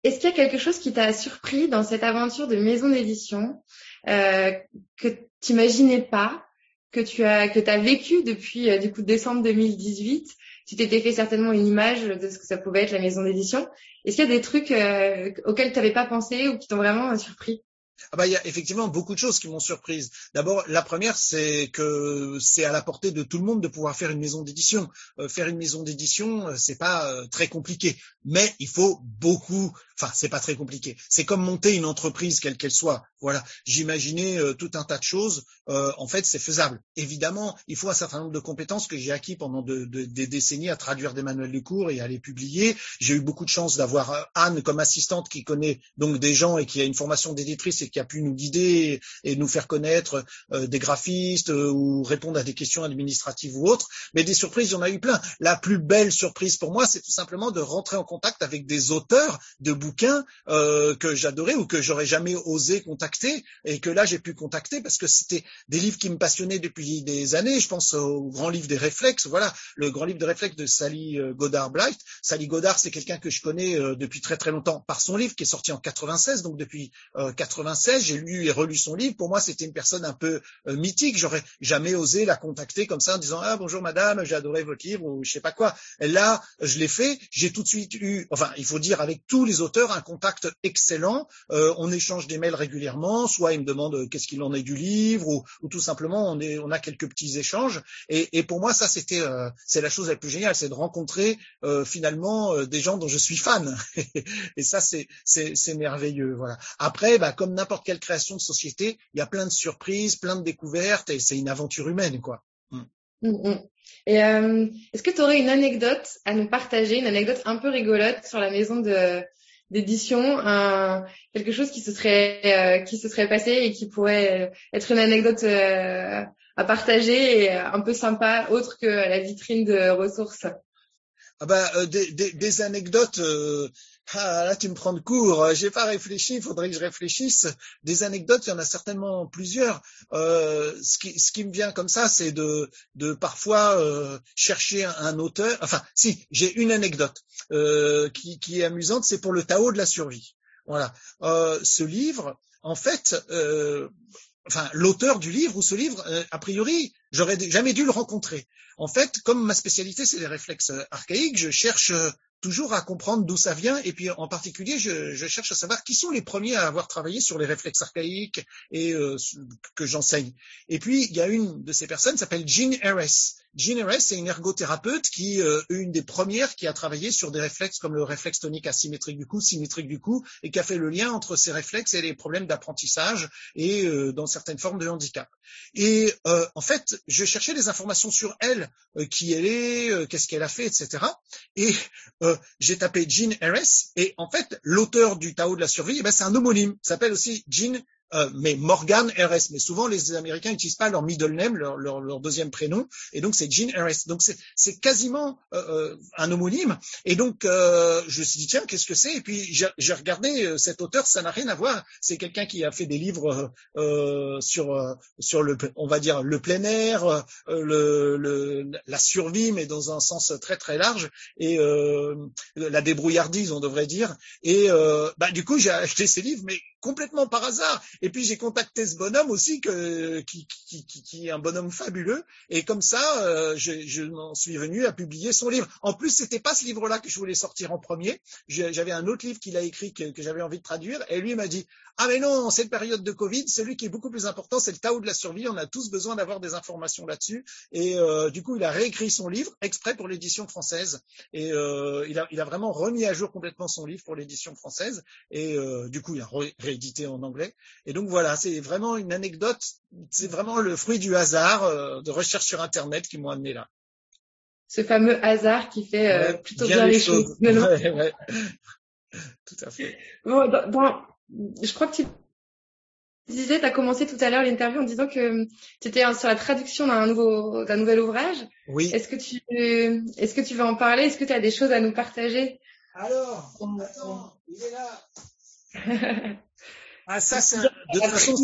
[SPEAKER 1] Est-ce qu'il y a quelque chose qui t'a surpris dans cette aventure de maison d'édition euh, que tu n'imaginais pas que tu as que vécu depuis euh, du coup décembre 2018. Tu t'étais fait certainement une image de ce que ça pouvait être la maison d'édition. Est-ce qu'il y a des trucs euh, auxquels tu n'avais pas pensé ou qui t'ont vraiment surpris?
[SPEAKER 2] Ah bah, il y a effectivement beaucoup de choses qui m'ont surprise. D'abord, la première, c'est que c'est à la portée de tout le monde de pouvoir faire une maison d'édition. faire une maison d'édition, c'est pas très compliqué, mais il faut beaucoup Enfin, c'est pas très compliqué. C'est comme monter une entreprise, quelle qu'elle soit. Voilà. J'imaginais euh, tout un tas de choses. Euh, en fait, c'est faisable. Évidemment, il faut un certain nombre de compétences que j'ai acquis pendant des décennies à traduire des manuels de cours et à les publier. J'ai eu beaucoup de chance d'avoir euh, Anne comme assistante qui connaît donc des gens et qui a une formation d'éditrice et qui a pu nous guider et, nous faire connaître des graphistes ou répondre à des questions administratives ou autres. Mais des surprises, il y en a eu plein. La plus belle surprise pour moi, c'est tout simplement de rentrer en contact avec des auteurs de bouquins euh, que j'adorais ou que j'aurais jamais osé contacter et que là j'ai pu contacter parce que c'était des livres qui me passionnaient depuis des années. Je pense au grand livre des réflexes, voilà, le grand livre des réflexes de Sally euh, Godard Blight. Sally Godard, c'est quelqu'un que je connais euh, depuis très très longtemps par son livre qui est sorti en 96, donc depuis 96, j'ai lu et relu son livre. Pour moi, c'était une personne un peu mythique. J'aurais jamais osé la contacter comme ça en disant ah bonjour madame, j'ai adoré votre livre ou je sais pas quoi. Là, je l'ai fait. J'ai tout de suite eu, enfin, il faut dire avec tous les auteurs un contact excellent. Euh, on échange des mails régulièrement, soit il me demande euh, qu'est-ce qu'il en est du livre, ou, tout simplement on, a quelques petits échanges. Et, pour moi, ça c'était euh, c'est la chose la plus géniale, c'est de rencontrer finalement des gens dont je suis fan. [laughs] et ça c'est c'est merveilleux. Voilà. Après, bah, comme n'importe quelle création de société, il y a plein de surprises, plein de découvertes, et c'est une aventure humaine, quoi.
[SPEAKER 1] Mm. Mm, mm. Et est-ce que tu aurais une anecdote à nous partager, une anecdote un peu rigolote sur la maison de, d'édition, quelque chose qui se serait euh, qui se serait passé et qui pourrait euh, être une anecdote euh, à partager et un peu sympa, autre que la vitrine de ressources?
[SPEAKER 2] Ah bah, des, des, des, anecdotes, ah, là, tu me prends de court. Euh, j'ai pas réfléchi. Il faudrait que je réfléchisse. Des anecdotes, il y en a certainement plusieurs. Euh, ce, qui, ce qui me vient comme ça, c'est de, de parfois euh, chercher un, auteur. Enfin, si, j'ai une anecdote euh, qui, qui est amusante. C'est pour le Tao de la survie. Voilà. Euh, ce livre, en fait, euh, enfin, l'auteur du livre ou ce livre, a priori, j'aurais jamais dû le rencontrer. En fait, comme ma spécialité, c'est les réflexes archaïques, je cherche toujours à comprendre d'où ça vient. Et puis en particulier, je, cherche à savoir qui sont les premiers à avoir travaillé sur les réflexes archaïques et euh, que j'enseigne. Et puis il y a une de ces personnes s'appelle Jean Harris. Jean Harris, c'est une ergothérapeute qui euh, une des premières qui a travaillé sur des réflexes comme le réflexe tonique asymétrique du cou, symétrique du cou, et qui a fait le lien entre ces réflexes et les problèmes d'apprentissage et euh, dans certaines formes de handicap. Et en fait, je cherchais des informations sur elle, qui elle est, qu'est-ce qu'elle a fait, etc. Et j'ai tapé Jean Harris, et en fait, l'auteur du Tao de la survie, eh ben, c'est un homonyme, s'appelle aussi Jean euh, mais Morgan RS. Mais souvent, les Américains n'utilisent pas leur middle name, leur, leur, leur, deuxième prénom, et donc c'est Jean RS. Donc c'est quasiment euh, euh, un homonyme. Et donc euh, je me suis dit tiens, qu'est-ce que c'est? Et puis j'ai regardé cet auteur, ça n'a rien à voir. C'est quelqu'un qui a fait des livres sur sur le, on va dire le plein air, le, le, la survie, mais dans un sens très très large, et la débrouillardise, on devrait dire. Et bah, du coup, j'ai acheté ces livres, mais complètement par hasard. Et puis j'ai contacté ce bonhomme aussi qui, est un bonhomme fabuleux. Et comme ça, euh, je, m'en suis venu à publier son livre. En plus, c'était pas ce livre-là que je voulais sortir en premier. J'avais un autre livre qu'il a écrit que, j'avais envie de traduire. Et lui m'a dit ah mais non, cette période de Covid, celui qui est beaucoup plus important, c'est le Tao de la survie. On a tous besoin d'avoir des informations là-dessus. Et euh, du coup, il a réécrit son livre exprès pour l'édition française. Et euh, il, a, vraiment remis à jour complètement son livre pour l'édition française. Et du coup, il a réédité en anglais. Et donc voilà, c'est vraiment une anecdote. C'est vraiment le fruit du hasard euh, de recherche sur Internet qui m'ont amené là.
[SPEAKER 1] Ce fameux hasard qui fait euh, plutôt bien, les choses. Ouais, ouais. [laughs] Tout à fait. Bon, dans, je crois que tu disais, tu as commencé tout à l'heure l'interview en disant que tu étais sur la traduction d'un nouveau d'un nouvel ouvrage.
[SPEAKER 2] Oui.
[SPEAKER 1] Est-ce que tu est-ce que tu veux en parler? Est-ce que tu as des choses à nous partager?
[SPEAKER 2] Alors, attends, il est là. [laughs] ah ça c'est de toute façon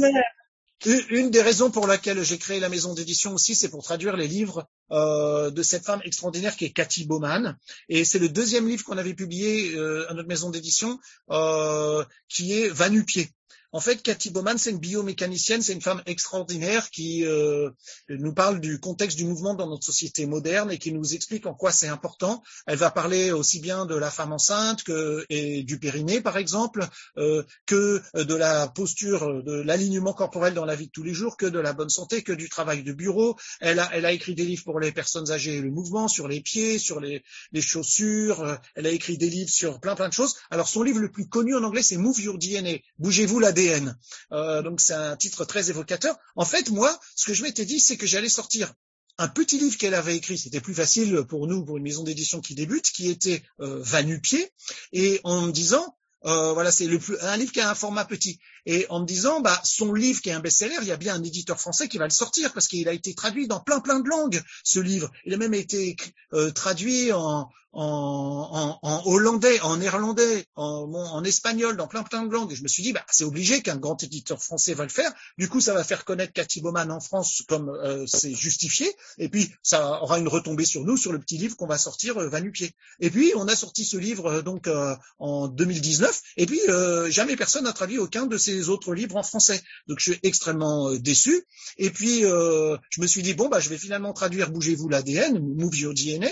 [SPEAKER 2] une des raisons pour laquelle j'ai créé la maison d'édition aussi, c'est pour traduire les livres euh, de cette femme extraordinaire qui est Cathy Bowman. Et c'est le deuxième livre qu'on avait publié euh, à notre maison d'édition, euh, qui est Va nu-pied. En fait, Cathy Bowman, c'est une biomécanicienne, c'est une femme extraordinaire qui euh, nous parle du contexte du mouvement dans notre société moderne et qui nous explique en quoi c'est important. Elle va parler aussi bien de la femme enceinte que et du périnée, par exemple, euh, que de la posture, de l'alignement corporel dans la vie de tous les jours, que de la bonne santé, que du travail de bureau. Elle a, écrit des livres pour les personnes âgées et le mouvement, sur les pieds, sur les, les chaussures. Elle a écrit des livres sur plein plein de choses. Alors son livre le plus connu en anglais, c'est Move Your DNA. Bougez-vous la euh, donc c'est un titre très évocateur. En fait, moi, ce que je m'étais dit, c'est que j'allais sortir un petit livre qu'elle avait écrit, c'était plus facile pour nous, pour une maison d'édition qui débute, qui était euh, Vanupier, et en me disant, euh, voilà, c'est le plus, un livre qui a un format petit. Et en me disant, bah, son livre qui est un best-seller, il y a bien un éditeur français qui va le sortir parce qu'il a été traduit dans plein plein de langues, ce livre. Il a même été euh, traduit en, en, hollandais, en néerlandais, en, en, espagnol, dans plein plein de langues. Et je me suis dit, bah, c'est obligé qu'un grand éditeur français va le faire. Du coup, ça va faire connaître Cathy Bowman en France comme euh, c'est justifié. Et puis, ça aura une retombée sur nous, sur le petit livre qu'on va sortir, euh, Vanupier. Et puis, on a sorti ce livre euh, donc en 2019. Et puis, jamais personne n'a traduit aucun de ces autres livres en français. Donc, je suis extrêmement déçu. Et puis, je me suis dit, bon, bah, je vais finalement traduire Bougez-vous l'ADN, Move Your DNA.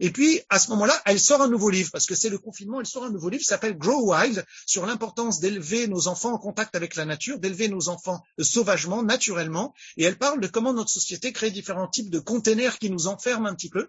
[SPEAKER 2] Et, puis, à ce moment-là, elle sort un nouveau livre, parce que c'est le confinement, elle sort un nouveau livre qui s'appelle Grow Wild, sur l'importance d'élever nos enfants en contact avec la nature, d'élever nos enfants sauvagement, naturellement, et elle parle de comment notre société crée différents types de containers qui nous enferment un petit peu,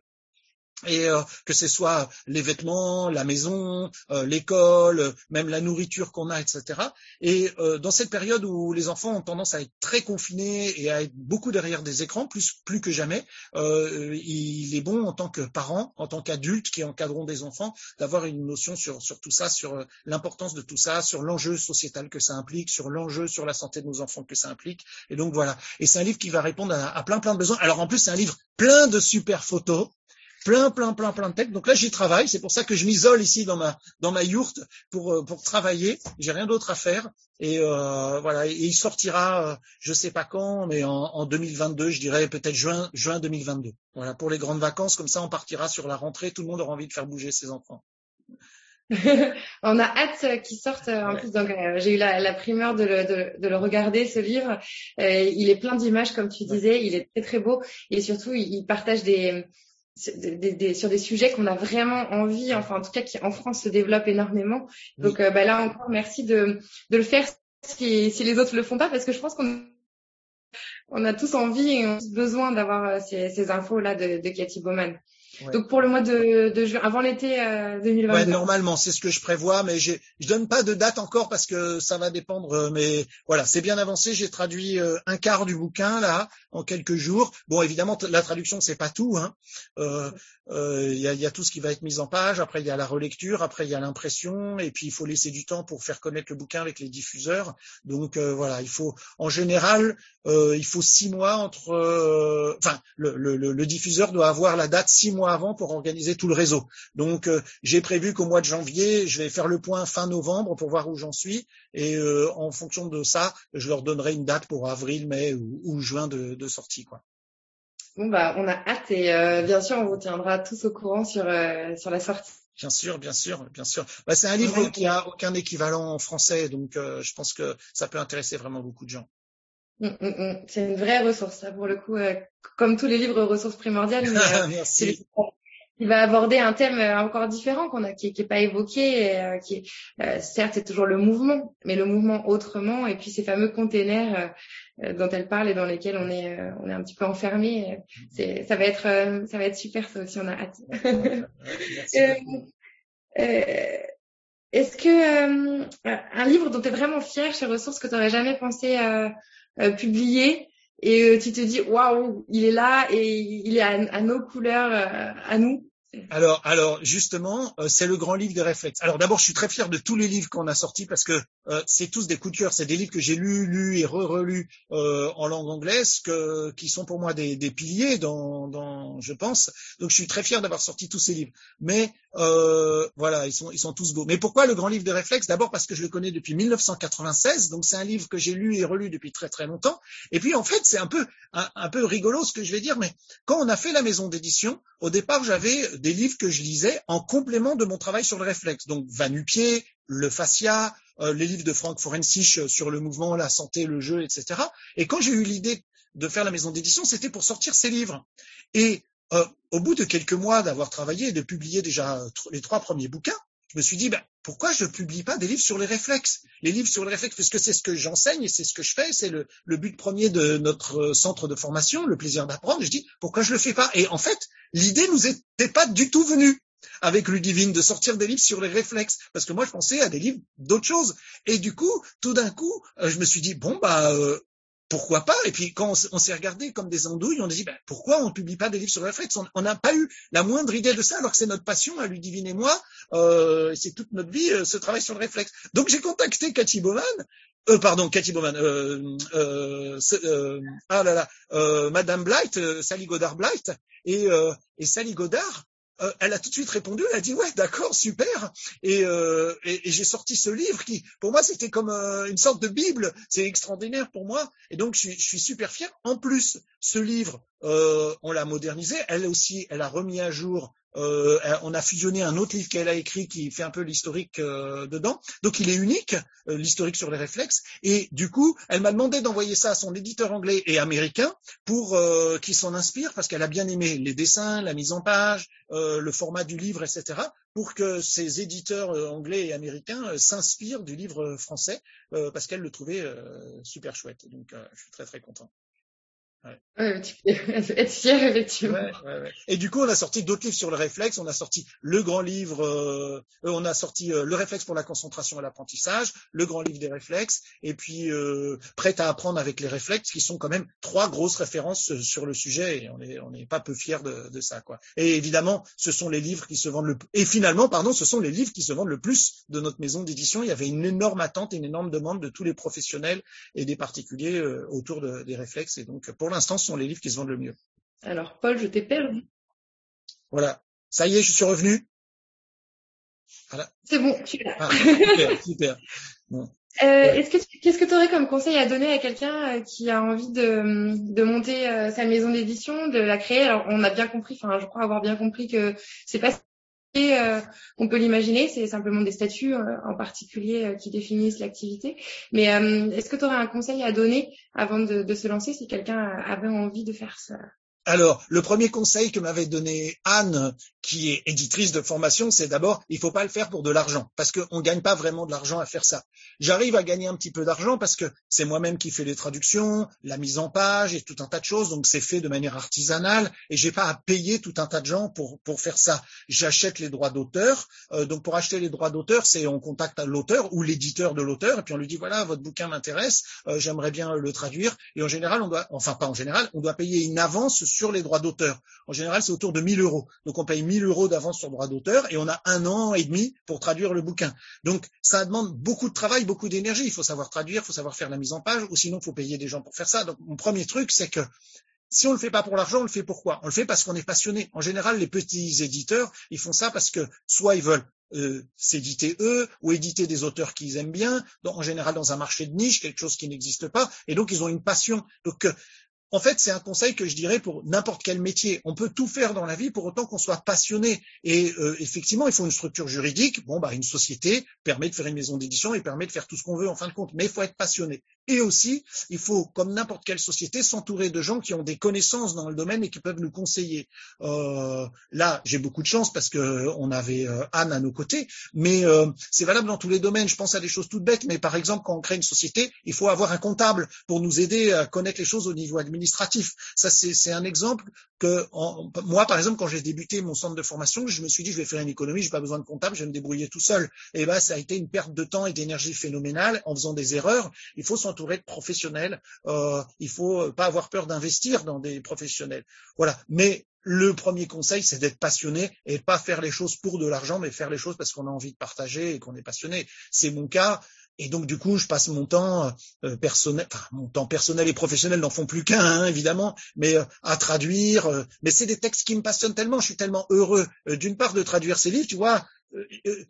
[SPEAKER 2] et euh, que ce soit les vêtements, la maison, euh, l'école, même la nourriture qu'on a, etc. Et euh, dans cette période où les enfants ont tendance à être très confinés et à être beaucoup derrière des écrans, plus plus que jamais, il est bon en tant que parent, en tant qu'adulte qui encadront des enfants, d'avoir une notion sur sur tout ça, sur l'importance de tout ça, sur l'enjeu sociétal que ça implique, sur l'enjeu sur la santé de nos enfants que ça implique. Et donc voilà. Et c'est un livre qui va répondre à, à plein plein de besoins. Alors en plus c'est un livre plein de super photos plein, plein, plein, plein de textes. Donc là, j'y travaille. C'est pour ça que je m'isole ici dans ma dans ma yourte pour euh, pour travailler. J'ai rien d'autre à faire. Et euh, voilà. Et il sortira, euh, je sais pas quand, mais en, en 2022, je dirais peut-être juin juin 2022. Voilà pour les grandes vacances. Comme ça, on partira sur la rentrée. Tout le monde aura envie de faire bouger ses enfants. [laughs]
[SPEAKER 1] on a hâte qu'il sorte en plus. Donc, j'ai eu la, la primeur de le, de, de le, regarder ce livre. il est plein d'images, comme tu disais. Il est très très beau et surtout, il, il partage des sur des sujets qu'on a vraiment envie, enfin en tout cas qui en France se développent énormément. Donc euh, bah, là encore, merci de, de le faire si, si, les autres le font pas, parce que je pense qu'on on a tous envie et on a tous besoin d'avoir euh, ces, ces infos là de, de Cathy Bowman. Donc pour le mois de, de juin, avant l'été euh, 2022.
[SPEAKER 2] Ouais, normalement, c'est ce que je prévois, mais je donne pas de date encore parce que ça va dépendre. Euh, mais voilà, c'est bien avancé. J'ai traduit euh, un quart du bouquin là en quelques jours. Bon, évidemment, la traduction c'est pas tout. Hein. Euh, il y, a, y, a, tout ce qui va être mis en page. Après, il y a la relecture. Après, il y a l'impression. Et puis, il faut laisser du temps pour faire connaître le bouquin avec les diffuseurs. Donc voilà, il faut, en général, il faut six mois entre. Enfin, le, le, le diffuseur doit avoir la date six mois avant pour organiser tout le réseau. Donc euh, j'ai prévu qu'au mois de janvier, je vais faire le point fin novembre pour voir où j'en suis et euh, en fonction de ça, je leur donnerai une date pour avril, mai ou, juin de, sortie quoi.
[SPEAKER 1] Bon bah on a hâte et euh, bien sûr on vous tiendra tous au courant sur sur la sortie.
[SPEAKER 2] Bien sûr, bien sûr, bien sûr. Bah, c'est un livre qui a aucun équivalent en français, donc je pense que ça peut intéresser vraiment beaucoup de gens.
[SPEAKER 1] Mm, mm, mm. C'est une vraie ressource, ça, pour le coup, euh, comme tous les livres ressources primordiales. Mais,
[SPEAKER 2] euh, [laughs] Merci.
[SPEAKER 1] Il va aborder un thème euh, encore différent qu'on a, qui, qui est pas évoqué, et, qui est, certes, c'est toujours le mouvement, mais le mouvement autrement, et puis ces fameux containers dont elle parle et dans lesquels on est, on est un petit peu enfermé. Ça va être, ça va être super, ça aussi, on a hâte. Est-ce que un livre dont tu es vraiment fier chez Ressources que tu n'aurais jamais pensé euh, publié et euh, tu te dis waouh, il est là et il est à, nos couleurs, euh, à nous.
[SPEAKER 2] Alors, alors justement, c'est le grand livre de réflexe. Alors d'abord, je suis très fier de tous les livres qu'on a sortis parce que euh, c'est tous des coups de cœur. C'est des livres que j'ai lus, lus et re-relus euh, en langue anglaise, que, qui sont pour moi des, des piliers dans, dans, je pense. Donc je suis très fier d'avoir sorti tous ces livres. Mais euh, voilà, ils sont, ils sont tous beaux. Mais pourquoi le grand livre de réflexe? D'abord parce que je le connais depuis 1996, donc c'est un livre que j'ai lu et relu depuis très très longtemps. Et puis en fait, c'est un peu, un, un peu rigolo ce que je vais dire, mais quand on a fait la maison d'édition, au départ, j'avais des livres que je lisais en complément de mon travail sur le réflexe. Donc Vanupier, le fascia, les livres de Frank Forensich sur le mouvement, la santé, le jeu, etc. Et quand j'ai eu l'idée de faire la maison d'édition, c'était pour sortir ces livres. Et au bout de quelques mois d'avoir travaillé et de publier déjà les trois premiers bouquins, je me suis dit, ben, pourquoi je ne publie pas des livres sur les réflexes? Les livres sur les réflexes, puisque c'est ce que j'enseigne et c'est ce que je fais, c'est le, le, but premier de notre centre de formation, le plaisir d'apprendre. Je dis, pourquoi je le fais pas? Et en fait, l'idée nous était pas du tout venue avec Ludivine de sortir des livres sur les réflexes, parce que moi je pensais à des livres d'autres choses. Et du coup, tout d'un coup, euh, je me suis dit, bon, bah, euh, pourquoi pas? Et puis quand on s'est regardé comme des andouilles, on a dit ben, pourquoi on publie pas des livres sur le réflexe On n'a pas eu la moindre idée de ça, alors que c'est notre passion, à Ludivine et moi, euh, c'est toute notre vie euh, ce travail sur le réflexe. Donc j'ai contacté Cathy Bowman, euh, pardon, Cathy Bowman, euh ah là là, Madame Blight, Sally Godard Blight, et, et Sally Godard euh, elle a tout de suite répondu, elle a dit ouais d'accord super. Et, euh, et, et j'ai sorti ce livre qui pour moi c'était comme euh, une sorte de bible, c'est extraordinaire pour moi. Et donc je suis, je suis super fier. En plus ce livre on l'a modernisé, elle aussi elle a remis à jour euh, on a fusionné un autre livre qu'elle a écrit qui fait un peu l'historique euh, dedans. Donc il est unique, euh, l'historique sur les réflexes. Et du coup, elle m'a demandé d'envoyer ça à son éditeur anglais et américain pour qu'il s'en inspire parce qu'elle a bien aimé les dessins, la mise en page, le format du livre, etc. Pour que ces éditeurs anglais et américains s'inspirent du livre français parce qu'elle le trouvait super chouette. Donc je suis très très content.
[SPEAKER 1] Ouais. être fier, [laughs] effectivement.
[SPEAKER 2] Ouais, ouais, et du coup, on a sorti d'autres livres sur le réflexe. On a sorti le grand livre, euh, euh on a sorti euh, le réflexe pour la concentration et l'apprentissage, le grand livre des réflexes, et puis euh, prêt à apprendre avec les réflexes, qui sont quand même trois grosses références sur le sujet. Et on est, on n'est pas peu fiers de, de, ça, quoi. Et évidemment, ce sont les livres qui se vendent le et finalement, pardon, ce sont les livres qui se vendent le plus de notre maison d'édition. Il y avait une énorme attente et une énorme demande de tous les professionnels et des particuliers autour de, des réflexes. Et donc, pour pour l'instant, ce sont les livres qui se vendent le mieux.
[SPEAKER 1] Alors, Paul, je t'ai perdu.
[SPEAKER 2] Voilà. Ça y est, je suis revenu.
[SPEAKER 1] Voilà. C'est bon, tu là.
[SPEAKER 2] Ah, super, [laughs] super.
[SPEAKER 1] Bon. Euh, est-ce que qu'est-ce que tu aurais comme conseil à donner à quelqu'un euh, qui a envie de, de monter euh, sa maison d'édition, de la créer? Alors on a bien compris, enfin je crois avoir bien compris que c'est pas euh, on peut l'imaginer, c'est simplement des statuts euh, en particulier euh, qui définissent l'activité. Mais est-ce que tu aurais un conseil à donner avant de, de se lancer si quelqu'un avait envie de faire ça?
[SPEAKER 2] Alors, le premier conseil que m'avait donné Anne, qui est éditrice de formation, c'est d'abord, il faut pas le faire pour de l'argent, parce qu'on gagne pas vraiment de l'argent à faire ça. J'arrive à gagner un petit peu d'argent parce que c'est moi-même qui fais les traductions, la mise en page et tout un tas de choses, donc c'est fait de manière artisanale et j'ai pas à payer tout un tas de gens pour pour faire ça. J'achète les droits d'auteur, euh, donc pour acheter les droits d'auteur, c'est on contacte l'auteur ou l'éditeur de l'auteur et puis on lui dit voilà votre bouquin m'intéresse, euh, j'aimerais bien le traduire et en général on doit, enfin pas en général, on doit payer une avance sur les droits d'auteur. En général, c'est autour de 1000 euros. Donc, on paye 1000 euros d'avance sur droits d'auteur et on a un an et demi pour traduire le bouquin. Donc, ça demande beaucoup de travail, beaucoup d'énergie. Il faut savoir traduire, il faut savoir faire la mise en page ou sinon, il faut payer des gens pour faire ça. Donc, mon premier truc, c'est que si on le fait pas pour l'argent, on le fait pourquoi? On le fait parce qu'on est passionné. En général, les petits éditeurs, ils font ça parce que soit ils veulent euh, s'éditer eux ou éditer des auteurs qu'ils aiment bien, en général dans un marché de niche, quelque chose qui n'existe pas, et donc ils ont une passion. Euh, en fait, c'est un conseil que je dirais pour n'importe quel métier. On peut tout faire dans la vie pour autant qu'on soit passionné. Et euh, effectivement, il faut une structure juridique. Bon, bah, une société permet de faire une maison d'édition et permet de faire tout ce qu'on veut en fin de compte. Mais il faut être passionné. Et aussi, il faut, comme n'importe quelle société, s'entourer de gens qui ont des connaissances dans le domaine et qui peuvent nous conseiller. Euh, là, j'ai beaucoup de chance parce que on avait euh, Anne à nos côtés, mais euh, c'est valable dans tous les domaines. Je pense à des choses toutes bêtes, mais par exemple, quand on crée une société, il faut avoir un comptable pour nous aider à connaître les choses au niveau administratif. Ça, c'est un exemple que moi, par exemple, quand j'ai débuté mon centre de formation, je me suis dit, je vais faire une économie, j'ai pas besoin de comptable, je vais me débrouiller tout seul. Et ben, ça a été une perte de temps et d'énergie phénoménale en faisant des erreurs. Il faut s'entourer de professionnels. Euh, il faut pas avoir peur d'investir dans des professionnels. Voilà. Mais le premier conseil, c'est d'être passionné et pas faire les choses pour de l'argent, mais faire les choses parce qu'on a envie de partager et qu'on est passionné. C'est mon cas. Et donc du coup, je passe mon temps euh, personnel, enfin mon temps personnel et professionnel n'en font plus qu'un, hein, évidemment, mais euh, à traduire. Euh, mais c'est des textes qui me passionnent tellement, je suis tellement heureux d'une part de traduire ces livres. Tu vois,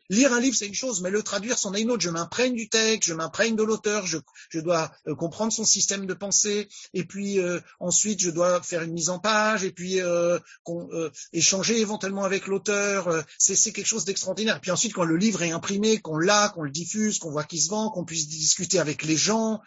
[SPEAKER 2] lire un livre, c'est une chose, mais le traduire, c'en est une autre. Je m'imprègne du texte, je m'imprègne de l'auteur, je, je, dois euh, comprendre son système de pensée, et puis ensuite, je dois faire une mise en page, et puis échanger éventuellement avec l'auteur. c'est quelque chose d'extraordinaire. Et puis ensuite, quand le livre est imprimé, qu'on l'a, qu'on le diffuse, qu'on voit qu'il se vend, qu'on puisse discuter avec les gens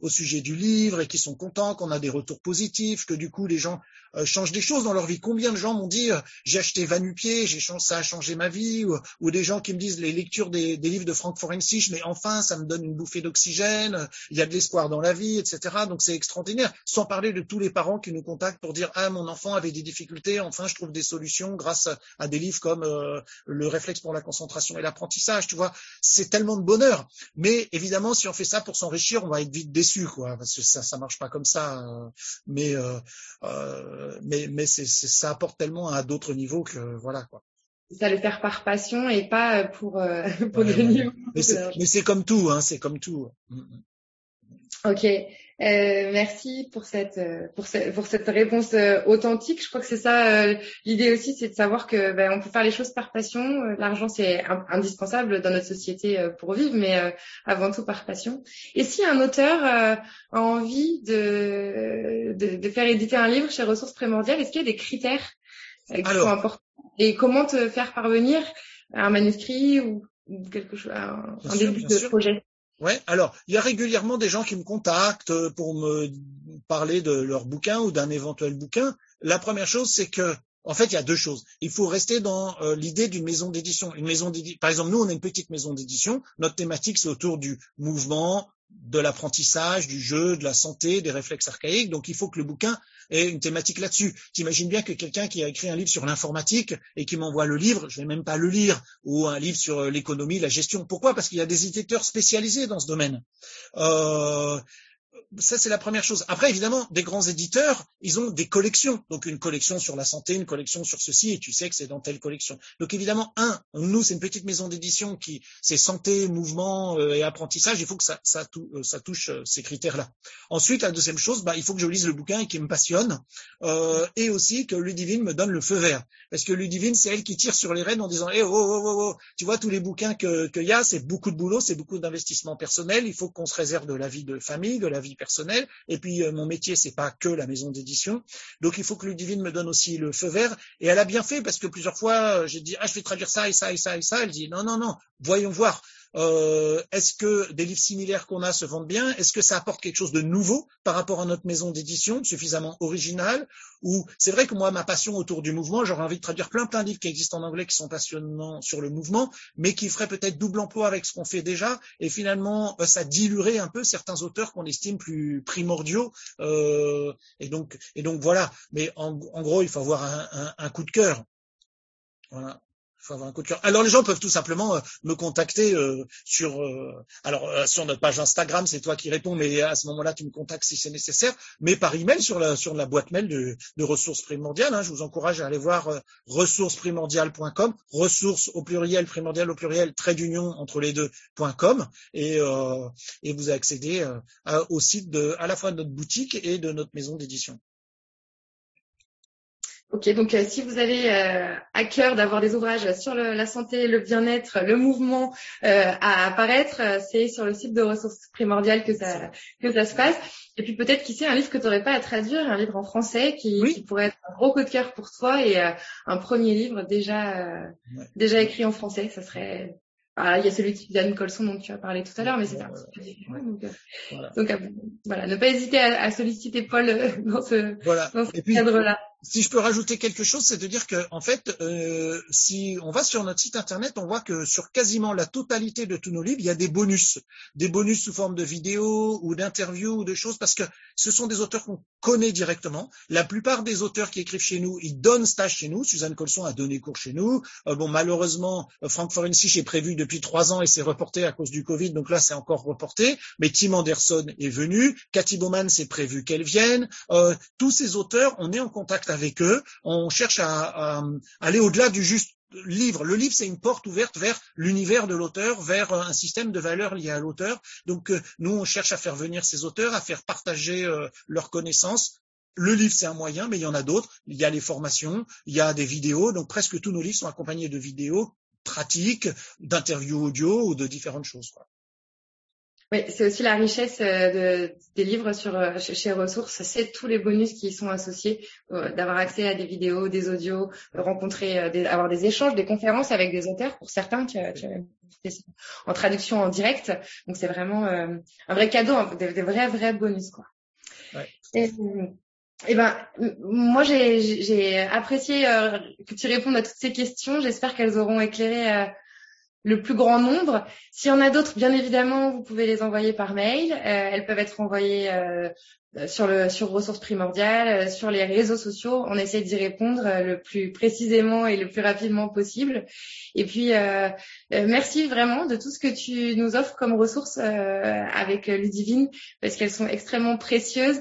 [SPEAKER 2] au sujet du livre, et qu'ils sont contents, qu'on a des retours positifs, que du coup, les gens changent des choses dans leur vie. Combien de gens m'ont dit, j'ai acheté Vanupier, j'ai ça a changé ma vie, ou, ou des gens qui me disent les lectures des, des livres de Frank Forensich, mais enfin, ça me donne une bouffée d'oxygène, il y a de l'espoir dans la vie, etc. Donc c'est extraordinaire. Sans parler de tous les parents qui nous contactent pour dire ah mon enfant avait des difficultés, enfin je trouve des solutions grâce à, des livres comme euh, le réflexe pour la concentration et l'apprentissage. Tu vois, c'est tellement de bonheur. Mais évidemment, si on fait ça pour s'enrichir, on va être vite déçu, quoi, parce que ça ça marche pas comme ça. Euh, mais euh, euh, mais mais c'est, ça apporte tellement à d'autres niveaux que voilà quoi
[SPEAKER 1] ça le faire par passion et pas pour euh, [laughs] pour ouais,
[SPEAKER 2] Mais c'est comme tout, hein, c'est comme tout. Mm, mm.
[SPEAKER 1] Ok, euh, merci pour cette pour cette pour cette réponse euh, authentique. Je crois que c'est ça euh, l'idée aussi, c'est de savoir que ben, on peut faire les choses par passion. L'argent c'est indispensable dans notre société pour vivre, mais avant tout par passion. Et si un auteur a envie de, de, de faire éditer un livre chez Ressources Primordiales, est-ce qu'il y a des critères qui sont importants? Et comment te faire parvenir? Un manuscrit ou quelque chose, un, début de projet?
[SPEAKER 2] Ouais, alors il y a régulièrement des gens qui me contactent pour me parler de leur bouquin ou d'un éventuel bouquin. La première chose, c'est que en fait, il y a deux choses. Il faut rester dans euh, l'idée d'une maison d'édition. Une maison d'édition. Par exemple, nous, on a une petite maison d'édition. Notre thématique, c'est autour du mouvement, de l'apprentissage, du jeu, de la santé, des réflexes archaïques. Donc, il faut que le bouquin ait une thématique là-dessus. T'imagines bien que quelqu'un qui a écrit un livre sur l'informatique et qui m'envoie le livre, je vais même pas le lire, ou un livre sur euh, l'économie, la gestion. Pourquoi? Parce qu'il y a des éditeurs spécialisés dans ce domaine. Euh, ça c'est la première chose. Après, évidemment, des grands éditeurs, ils ont des collections. Donc une collection sur la santé, une collection sur ceci, et tu sais que c'est dans telle collection. Donc évidemment, un, nous c'est une petite maison d'édition qui c'est santé, mouvement euh, et apprentissage. Il faut que ça, euh, touche euh, ces critères-là. Ensuite, la deuxième chose, bah, il faut que je lise le bouquin et qui me passionne, et aussi que Ludivine me donne le feu vert. Parce que Ludivine, c'est elle qui tire sur les rênes en disant, eh, oh, oh, oh, oh, tu vois tous les bouquins que qu'il y a, c'est beaucoup de boulot, c'est beaucoup d'investissement personnel. Il faut qu'on se réserve de la vie de famille, de la vie personnelle. Et puis euh, mon métier, c'est pas que la maison d'édition. Donc il faut que Ludivine me donne aussi le feu vert. Et elle a bien fait parce que plusieurs fois, euh, j'ai dit ah je vais traduire ça et ça et ça et ça. Elle dit non non non, voyons voir. Euh, est-ce que des livres similaires qu'on a se vendent bien? Est-ce que ça apporte quelque chose de nouveau par rapport à notre maison d'édition, suffisamment original Ou c'est vrai que moi, ma passion autour du mouvement, j'aurais envie de traduire plein plein de livres qui existent en anglais qui sont passionnants sur le mouvement, mais qui feraient peut-être double emploi avec ce qu'on fait déjà, et finalement, euh, ça diluerait un peu certains auteurs qu'on estime plus primordiaux. Euh, et donc, voilà. Mais en, gros, il faut avoir un, un, un coup de cœur. Voilà Alors les gens peuvent tout simplement euh, me contacter euh, sur euh, alors sur notre page Instagram, c'est toi qui réponds, mais à ce moment-là tu me contactes si c'est nécessaire, mais par email sur la sur la boîte mail de, de ressources primordiales. Hein, je vous encourage à aller voir ressourcesprimordiales.com, ressources au pluriel primordial au pluriel trait d'union entre les deux.com et et vous accédez au site de à la fois de notre boutique et de notre maison d'édition.
[SPEAKER 1] Ok, donc euh, si vous avez euh, à cœur d'avoir des ouvrages sur le, la santé, le bien-être, le mouvement euh, à apparaître, euh, c'est sur le site de ressources primordiales que ça que ça se passe. Et puis peut-être qui sait un livre que tu n'aurais pas à traduire, un livre en français qui, qui, pourrait être un gros coup de cœur pour toi et un premier livre déjà déjà écrit en français, ça serait ah, il y a celui d'Anne Colson dont tu as parlé tout à l'heure, mais c'est un petit peu différent. Donc, voilà. donc voilà. ne pas hésiter à, à solliciter Paul dans ce,
[SPEAKER 2] voilà.
[SPEAKER 1] ce cadre-là
[SPEAKER 2] si je peux rajouter quelque chose, c'est de dire que en fait, euh, si on va sur notre site internet, on voit que sur quasiment la totalité de tous nos livres, il y a des bonus, des bonus sous forme de vidéos ou d'interviews ou de choses, parce que ce sont des auteurs qu'on connaît directement. La plupart des auteurs qui écrivent chez nous, ils donnent stage chez nous. Suzanne Colson a donné cours chez nous. Euh, bon, malheureusement, Frank Forensich est prévu depuis trois ans et c'est reporté à cause du Covid, donc là c'est encore reporté. Mais Tim Anderson est venu, Cathy Bowman c'est prévu qu'elle vienne. Euh, tous ces auteurs, on est en contact avec eux, on cherche à, aller au-delà du juste livre. Le livre, c'est une porte ouverte vers l'univers de l'auteur, vers un système de valeurs liées à l'auteur. Donc, euh, nous, on cherche à faire venir ces auteurs, à faire partager euh, leurs connaissances. Le livre, c'est un moyen, mais il y en a d'autres. Il y a les formations, il y a des vidéos. Donc, presque tous nos livres sont accompagnés de vidéos pratiques, d'interviews audio ou de différentes choses.
[SPEAKER 1] Oui, c'est aussi la richesse de, des livres sur chez Ressources, c'est tous les bonus qui y sont associés, d'avoir accès à des vidéos, des audios, rencontrer, des, avoir des échanges, des conférences avec des auteurs pour certains qui, en traduction en direct. Donc c'est vraiment un vrai cadeau, des, des, vrais vrais bonus quoi. Ouais. Et, eh ben, moi, j'ai apprécié euh, que tu répondes à toutes ces questions. J'espère qu'elles auront éclairé euh, le plus grand nombre. S'il y en a d'autres, bien évidemment, vous pouvez les envoyer par mail. Euh, elles peuvent être envoyées sur le sur ressources primordiales, sur les réseaux sociaux. On essaie d'y répondre le plus précisément et le plus rapidement possible. Et puis, merci vraiment de tout ce que tu nous offres comme ressources avec Ludivine, parce qu'elles sont extrêmement précieuses.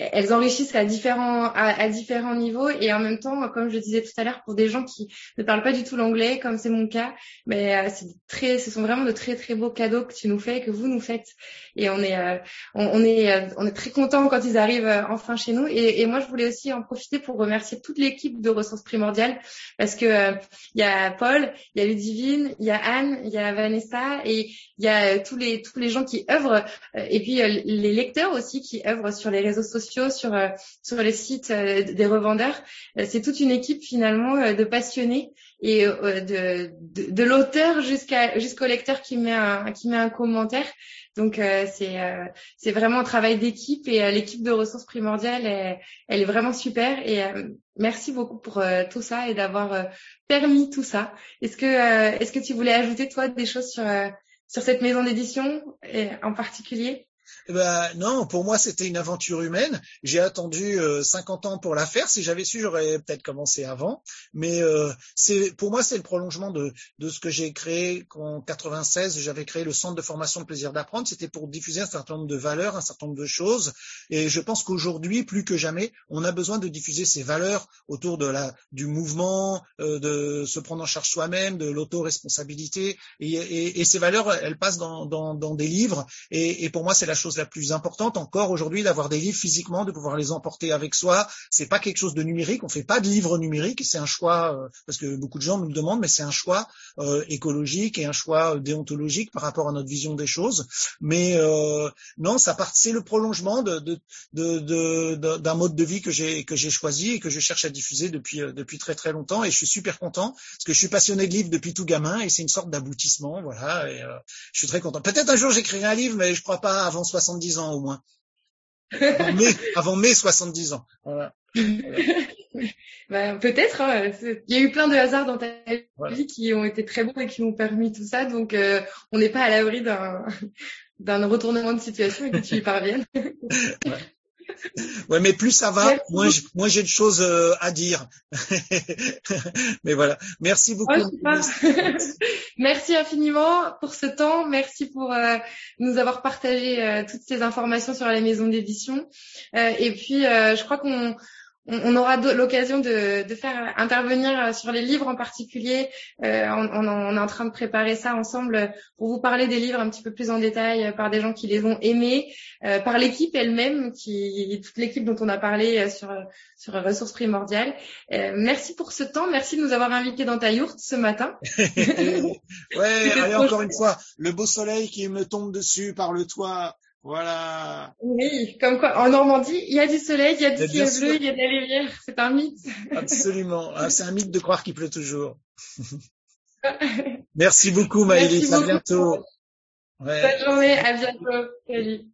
[SPEAKER 1] Elles enrichissent à différents niveaux. Et en même temps, comme je disais tout à l'heure, pour des gens qui ne parlent pas du tout l'anglais, comme c'est mon cas, mais euh, c'est très, ce sont vraiment de très très beaux cadeaux que tu nous fais, que vous nous faites, et on est euh, on, est euh, on est très content quand ils arrivent enfin chez nous. Et, et, moi, je voulais aussi en profiter pour remercier toute l'équipe de ressources primordiales parce que il y a Paul, il y a Ludivine, il y a Anne, il y a Vanessa et il y a tous les tous les gens qui œuvrent et puis les lecteurs aussi qui œuvrent sur les réseaux sociaux sur euh, sur les sites euh, des revendeurs. Euh, c'est toute une équipe finalement de passionnés et de, de, de l'auteur jusqu'à jusqu'au lecteur qui met un qui met un commentaire. Donc c'est c'est vraiment un travail d'équipe et l'équipe de ressources primordiales elle, elle, est vraiment super et merci beaucoup pour tout ça et d'avoir permis tout ça. Est-ce que est-ce que tu voulais ajouter toi des choses sur sur cette maison d'édition en particulier?
[SPEAKER 2] Eh ben non, pour moi c'était une aventure humaine. J'ai attendu 50 euh, ans pour la faire. Si j'avais su, j'aurais peut-être commencé avant. Mais euh, pour moi c'est le prolongement de, ce que j'ai créé en 96. J'avais créé le centre de formation de plaisir d'apprendre. C'était pour diffuser un certain nombre de valeurs, un certain nombre de choses. Et je pense qu'aujourd'hui, plus que jamais, on a besoin de diffuser ces valeurs autour du mouvement, euh, de se prendre en charge soi-même, de l'autoresponsabilité. Et, et, ces valeurs, elles passent dans des livres. Et, et pour moi, c'est la chose la plus importante encore aujourd'hui d'avoir des livres physiquement, de pouvoir les emporter avec soi. C'est pas quelque chose de numérique. On fait pas de livres numériques. C'est un choix euh, parce que beaucoup de gens nous le demandent, mais c'est un choix euh, écologique et un choix euh, déontologique par rapport à notre vision des choses. Mais non, ça part. C'est le prolongement d'un mode de vie que j'ai choisi et que je cherche à diffuser depuis très très longtemps. Et je suis super content parce que je suis passionné de livres depuis tout gamin et c'est une sorte d'aboutissement. Voilà. Je suis très content. Peut-être un jour j'écrirai un livre, mais je crois pas avant 70 ans au moins. [laughs] Avant mai, avant mai 70 ans. Voilà. [laughs]
[SPEAKER 1] ben, peut-être. Hein, il y a eu plein de hasards dans ta vie qui ont été très bons et qui ont permis tout ça. Donc, euh, on n'est pas à l'abri d'un [laughs] d'un retournement de situation et que tu y parviennes.
[SPEAKER 2] ouais, mais plus ça va, moins moins j'ai de choses euh, à dire. [laughs] mais voilà, merci beaucoup. [laughs]
[SPEAKER 1] merci infiniment pour ce temps. Merci pour euh, nous avoir partagé euh, toutes ces informations sur la maison d'édition. et puis, je crois qu'on on, aura l'occasion de, faire intervenir euh, sur les livres en particulier. Euh, on, est en train de préparer ça ensemble pour vous parler des livres un petit peu plus en détail euh, par des gens qui les ont aimés, par l'équipe elle-même, qui toute l'équipe dont on a parlé sur sur ressources primordiales. merci pour ce temps, merci de nous avoir invités dans ta yourte ce matin. [laughs] [laughs]
[SPEAKER 2] ouais, allez encore une fois, le beau soleil qui me tombe dessus par le toit. Voilà.
[SPEAKER 1] Oui, comme quoi, en Normandie, il y a du soleil, il y a du ciel bleu, il y a de la lumière. C'est un mythe.
[SPEAKER 2] Absolument. Ah, c'est un mythe de croire qu'il pleut toujours. [laughs] Merci beaucoup, Maëlys. À bientôt.
[SPEAKER 1] Bonne journée. À bientôt. Salut.